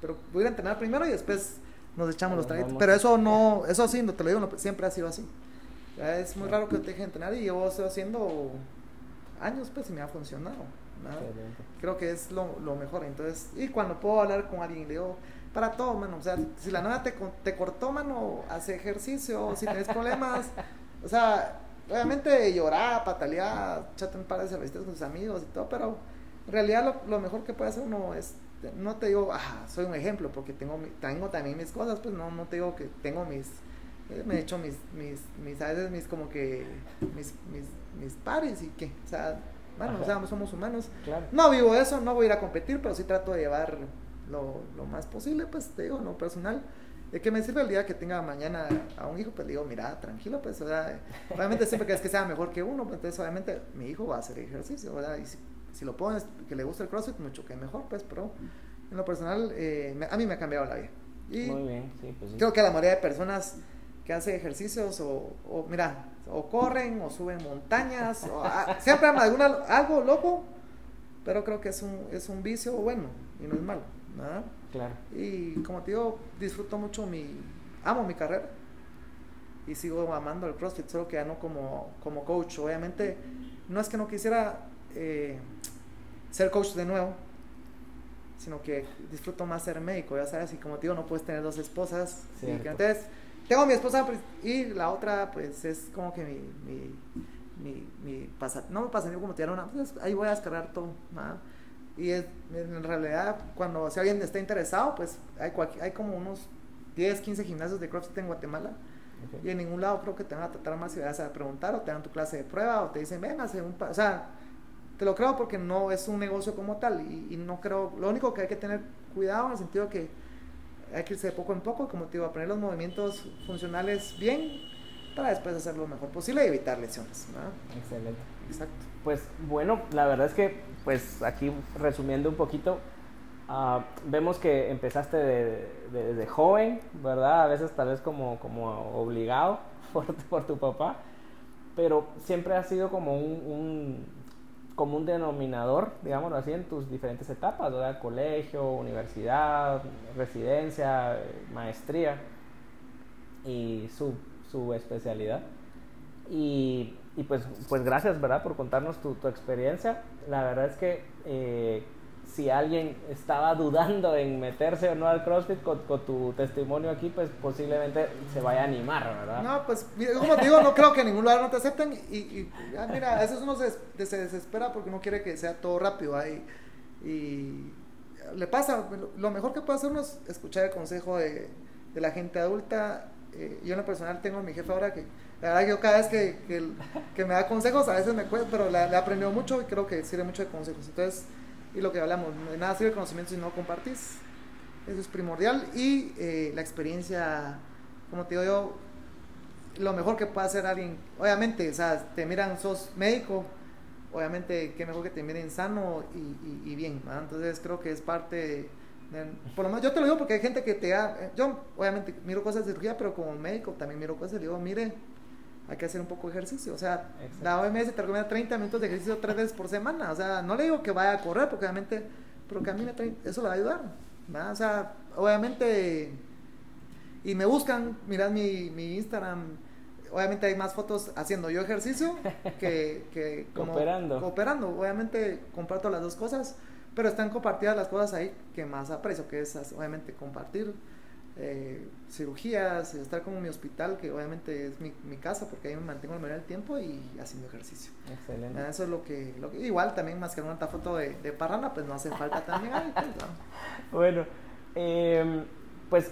pero voy a entrenar primero y después nos echamos los traguitos. Pero eso no, eso sí, no te lo digo, siempre ha sido así. es muy raro que te deje entrenar y yo estoy haciendo años, pues, y me ha funcionado. Creo que es lo, lo, mejor. Entonces, y cuando puedo hablar con alguien, le digo, para todo, mano. O sea, si la novia te, te cortó, mano, hace ejercicio, si tienes problemas, o sea, obviamente llorar, patalear, echate un par de cervecitas con tus amigos y todo, pero en realidad lo, lo, mejor que puede hacer uno es, no te digo, ah, soy un ejemplo, porque tengo, tengo también mis cosas, pues no, no te digo que tengo mis, eh, me he hecho mis, mis, mis, a veces mis como que, mis, mis, mis pares y que, o sea, bueno, o sea, somos humanos. No vivo eso, no voy a ir a competir, pero sí trato de llevar lo, lo más posible, pues te digo, no personal. ¿De qué me sirve el día que tenga mañana a un hijo? Pues digo, mira, tranquilo, pues, o sea, obviamente siempre que es que sea mejor que uno, pues entonces obviamente mi hijo va a hacer ejercicio, ¿verdad? Y si, si lo pones, que le gusta el CrossFit, mucho que mejor, pues, pero en lo personal, eh, a mí me ha cambiado la vida. Y Muy bien, sí, pues sí. Creo que la mayoría de personas que hacen ejercicios o, o mira, o corren o suben montañas, o, ah, siempre alguna, algo loco, pero creo que es un, es un vicio bueno y no es malo. Claro. Y como te digo, disfruto mucho mi, amo mi carrera y sigo amando el CrossFit, solo que ya no como, como coach. Obviamente, no es que no quisiera, eh, ser coach de nuevo, sino que disfruto más ser médico, ya sabes, y como te digo, no puedes tener dos esposas. Y que, entonces, tengo mi esposa pues, y la otra, pues es como que mi, mi, mi, mi no me pasa como tirar una, pues, ahí voy a descargar todo. Y es, en realidad, cuando si alguien está interesado, pues hay, hay como unos 10, 15 gimnasios de CrossFit en Guatemala. Y en ningún lado creo que te van a tratar más si vas a preguntar o te dan tu clase de prueba o te dicen, ven, hace un... O sea, te lo creo porque no es un negocio como tal y, y, no creo... Lo único que hay que tener cuidado en el sentido que hay que irse de poco en poco, como te digo, aprender los movimientos funcionales bien para después hacer lo mejor posible y evitar lesiones. Excelente. Exacto. Pues bueno, la verdad es que, pues aquí resumiendo un poquito, uh, vemos que empezaste desde de, joven, ¿verdad? A veces tal vez como, como obligado por, por tu papá, pero siempre ha sido como un, un como un denominador, digámoslo así, en tus diferentes etapas, ¿verdad? Colegio, universidad, residencia, maestría y su, su especialidad. Y, y, pues, pues gracias, ¿verdad? Por contarnos tu, tu experiencia. La verdad es que eh, si alguien estaba dudando en meterse o no al CrossFit con, tu testimonio aquí, pues posiblemente se vaya a animar, ¿verdad? No, pues como te digo, no creo que en ningún lugar no te acepten y, mira, a veces uno se, desespera porque no quiere que sea todo rápido ahí y le pasa, lo mejor que puede hacer uno es escuchar el consejo de, la gente adulta. Eh, yo en lo personal tengo a mi jefe ahora que la verdad yo cada vez que, que, me da consejos a veces me cuesta, pero le, he aprendido mucho y creo que sirve mucho de consejos. Entonces, y lo que hablamos, de nada sirve el conocimiento si no compartís. Eso es primordial. Y eh, la experiencia, como te digo yo, lo mejor que puede hacer alguien, obviamente, o sea, te miran, sos médico, obviamente, qué mejor que te miren sano y, bien. Entonces creo que es parte, por lo menos yo te lo digo porque hay gente que te da, yo obviamente miro cosas de cirugía, pero como médico también miro cosas digo, mire, hay que hacer un poco de ejercicio. O sea, la OMS te recomienda 30 minutos de ejercicio tres veces por semana. O sea, no le digo que vaya a correr, porque obviamente, pero camine, eso le va a ayudar. O sea, obviamente, y me buscan, mirad mi, mi Instagram, obviamente hay más fotos haciendo yo ejercicio que, que como cooperando. cooperando. Obviamente comparto las dos cosas, pero están compartidas las cosas ahí que más aprecio, que es obviamente compartir eh, cirugías, estar como en mi hospital, que obviamente es mi, mi, casa, porque ahí me mantengo la mayoría del tiempo y haciendo ejercicio. Excelente. Eso es lo que, lo que igual también más que una foto de, de parranda, pues no hace falta también. Pues, bueno, em, pues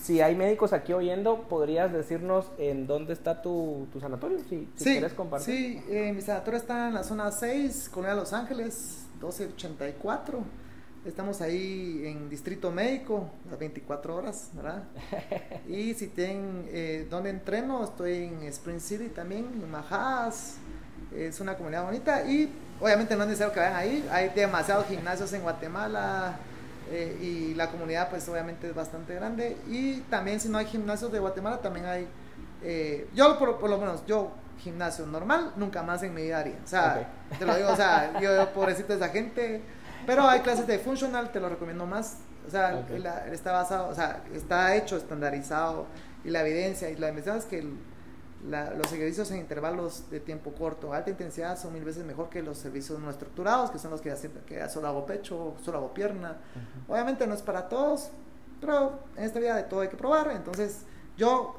si hay médicos aquí oyendo, ¿podrías decirnos en dónde está tu, tu sanatorio? Si, si sí, quieres compartir. Sí, eh, mi sanatorio está en la zona 6, Colonia Los Ángeles, 1284 Estamos ahí en Distrito Médico, las 24 horas, ¿verdad? y si tienen eh, donde entreno, estoy en Spring City también, en Majas. Es una comunidad bonita y obviamente no es necesario que vayan ahí. Hay demasiados gimnasios en Guatemala eh, y la comunidad pues obviamente es bastante grande. Y también si no hay gimnasios de Guatemala, también hay... Eh, yo por, por, lo menos, yo gimnasio normal, nunca más en mi vida haría. O sea, te lo digo, o sea, yo pobrecito esa gente pero hay clases de funcional, te lo recomiendo más. O sea, está basado, o sea, está hecho, estandarizado y la evidencia y la investigación es que los ejercicios en intervalos de tiempo corto, alta intensidad, son mil veces mejor que los servicios no estructurados, que son los que, hacen, que solo hago pecho, solo hago pierna. Obviamente no es para todos, pero en esta vida de todo hay que probar. Entonces, yo,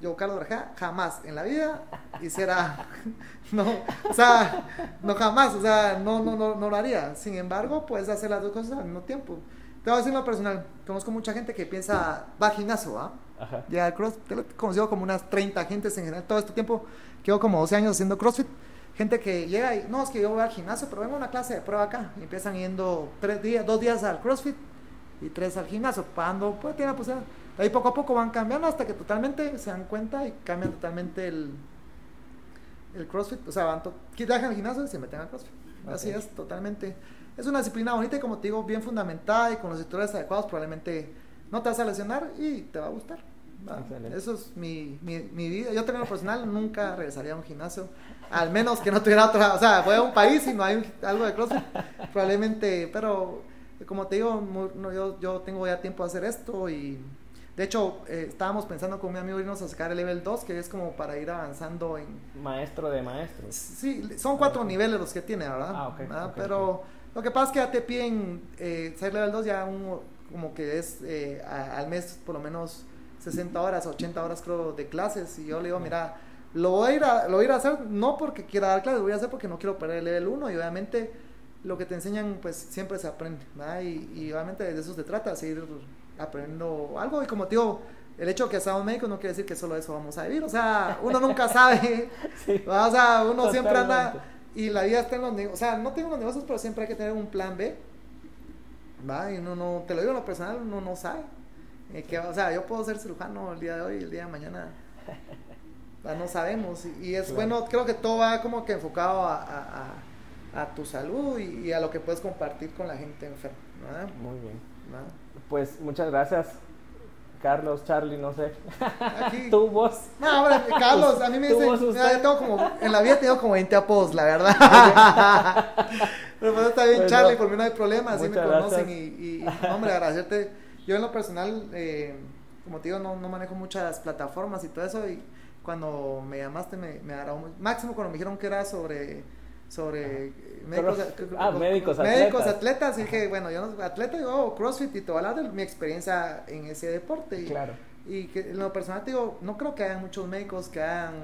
yo Carlos Barajá, jamás en la vida hiciera, no, o sea, no jamás, o sea, no, no, no, no lo haría. Sin embargo, puedes hacer las dos cosas al mismo tiempo. Te voy a decir lo personal, conozco mucha gente que piensa, va al gimnasio, ¿ah? Ya cross, te lo he conocido como unas 30 gentes en general, todo este tiempo, llevo como 12 años haciendo CrossFit, gente que llega y, no, es que yo voy al gimnasio, pero vengo a una clase de prueba acá, y empiezan yendo tres días, dos días al CrossFit y tres al gimnasio, pagando, pues tiene la posibilidad Ahí poco a poco van cambiando hasta que totalmente se dan cuenta y cambian totalmente el, el CrossFit. O sea, van dejan el gimnasio y se meten al CrossFit. Así es, totalmente. Es una disciplina bonita y como te digo, bien fundamentada y con los sectores adecuados probablemente no te vas a lesionar y te va a gustar. Eso es mi, mi, mi, vida. Yo tengo personal, nunca regresaría a un gimnasio. Al menos que no tuviera otra. O sea, voy a un país y no hay algo de CrossFit. Probablemente, pero como te digo, yo, yo tengo ya tiempo de hacer esto y De hecho, eh, estábamos pensando con mi amigo irnos a sacar el level 2, que es como para ir avanzando en... Maestro de maestros. Sí, son cuatro niveles los que tiene, ¿verdad? Ah, ok, ¿verdad? ok, Pero lo que pasa es que ya te piden eh, ser level 2 ya un, como que es eh, a- al mes por lo menos 60 horas, 80 horas creo de clases. Y yo le digo, mira, lo voy a ir a, lo voy a, ir a hacer no porque quiera dar clases, lo voy a hacer porque no quiero perder el level 1 y obviamente lo que te enseñan pues siempre se aprende, ¿verdad? Y, y obviamente de eso se trata, seguir aprendiendo algo y como te digo, el hecho de que seamos médicos no quiere decir que solo eso vamos a vivir, o sea, uno nunca sabe, o sea, uno siempre anda y la vida está en los negocios, o sea, no tengo los negocios, pero siempre hay que tener un plan B, ¿va? Y uno no, te lo digo en lo personal, uno no sabe. eh, que, o sea, yo puedo ser cirujano el día de hoy el día de mañana no sabemos. Y, y es Claro. bueno, creo que todo va como que enfocado a, a- a- a tu salud y, y a lo que puedes compartir con la gente enferma. ¿verdad? Muy bien. ¿verdad? Pues muchas gracias, Carlos, Charlie, no sé. Aquí- tu voz. No, hombre, Carlos, a mí me dicen, mira, yo tengo como, en la vida he tenido como 20 apodos, la verdad. Pero pues está bien, Pues Charlie, no. por mí no hay problema, así me conocen y, y, no, hombre, agradecerte. Yo en lo personal, eh, como te digo, no, no manejo muchas plataformas y todo eso y cuando me llamaste me, me agradó mucho. Máximo cuando me dijeron que era sobre sobre médicos, ah, médicos médicos atletas. y dije bueno yo no atleta yo hago CrossFit y te voy a hablar de mi experiencia en ese deporte y, Claro. y que en lo personal te digo, no creo que haya muchos médicos que hagan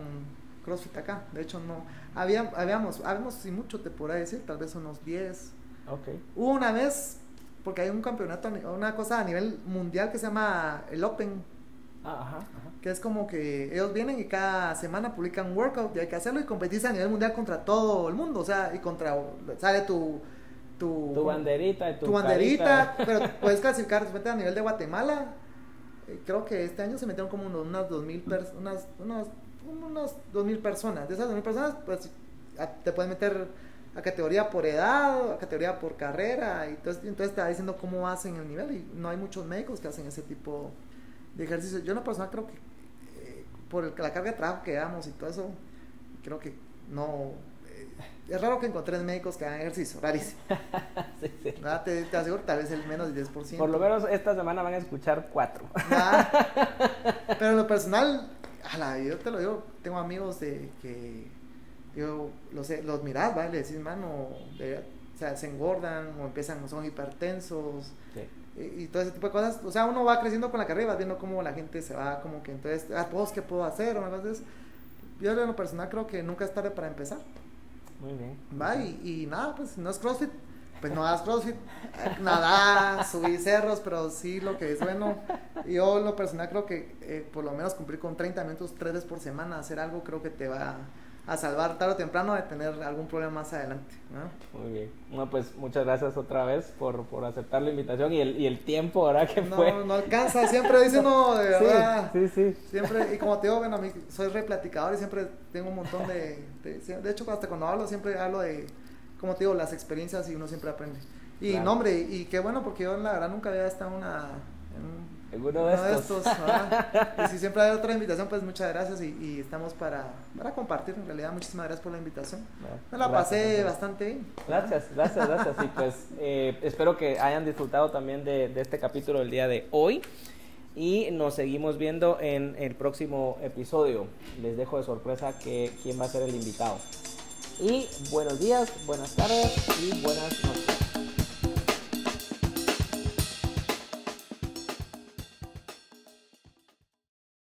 CrossFit acá. De hecho, no. Había, habíamos, habíamos, si mucho te podría decir, tal vez unos 10. Ok. Hubo una vez, porque hay un campeonato, una cosa a nivel mundial que se llama el Open, Ah, ajá, ajá. Que es como que ellos vienen y cada semana publican un workout y hay que hacerlo y competís a nivel mundial contra todo el mundo. O sea, y contra, sale tu... Tu, Tu banderita y tu, tu banderita, pero puedes clasificar a nivel de Guatemala. Eh, creo que este año se metieron como unos, unas 2000 pers- unas, unas, unas 2000 personas. De esas 2000 personas, pues te puedes meter a categoría por edad, a categoría por carrera, y entonces, entonces te va diciendo cómo vas en el nivel. Y no hay muchos médicos que hacen ese tipo de ejercicios. Yo, en lo personal, creo que por el- la carga de trabajo que damos y todo eso, creo que no. eh, es raro que encontrés médicos que hagan ejercicio, rarísimo. Sí, sí. ¿verdad? Te, te aseguro tal vez el menos del 10%. Por lo menos esta semana van a escuchar cuatro. ¿verdad? Pero en lo personal, ala, yo te lo digo, tengo amigos de que yo los, los mirás, ¿vale? Le decís, mano, de- o sea, se engordan o empiezan, son hipertensos Sí. Y, y todo ese tipo de cosas. O sea, uno va creciendo con la carrera viendo cómo la gente se va, como que entonces, ah, pues, ¿qué puedo hacer? O. Yo en lo personal creo que nunca es tarde para empezar. Muy bien. Va, y, y nada, pues no es CrossFit, pues no hagas CrossFit, nada, subir cerros, pero sí lo que es bueno. Yo en lo personal creo que eh, por lo menos cumplir con 30 minutos tres veces por semana, hacer algo creo que te va a salvar tarde o temprano de tener algún problema más adelante. ¿no? Muy bien. No, pues muchas gracias otra vez por, por aceptar la invitación y el, y el tiempo, ¿verdad? Que fue. No, no alcanza, siempre dice uno de Sí, verdad. sí, sí. Siempre, y como te digo, bueno, a mí soy replaticador y siempre tengo un montón de, de, de hecho, hasta cuando hablo, siempre hablo de, como te digo, las experiencias y uno siempre aprende. Y Claro. no, hombre, y qué bueno, porque yo la verdad nunca había estado en una, en un- En uno de estos. ¿verdad? y si siempre hay otra invitación, pues muchas gracias y, y estamos para, para compartir, en realidad, muchísimas gracias por la invitación. Me la Gracias, pasé gracias. bastante bien. Gracias, gracias, gracias. Y pues eh, espero que hayan disfrutado también de, de este capítulo del día de hoy. Y nos seguimos viendo en el próximo episodio. Les dejo de sorpresa que quién va a ser el invitado. Y buenos días, buenas tardes y buenas noches.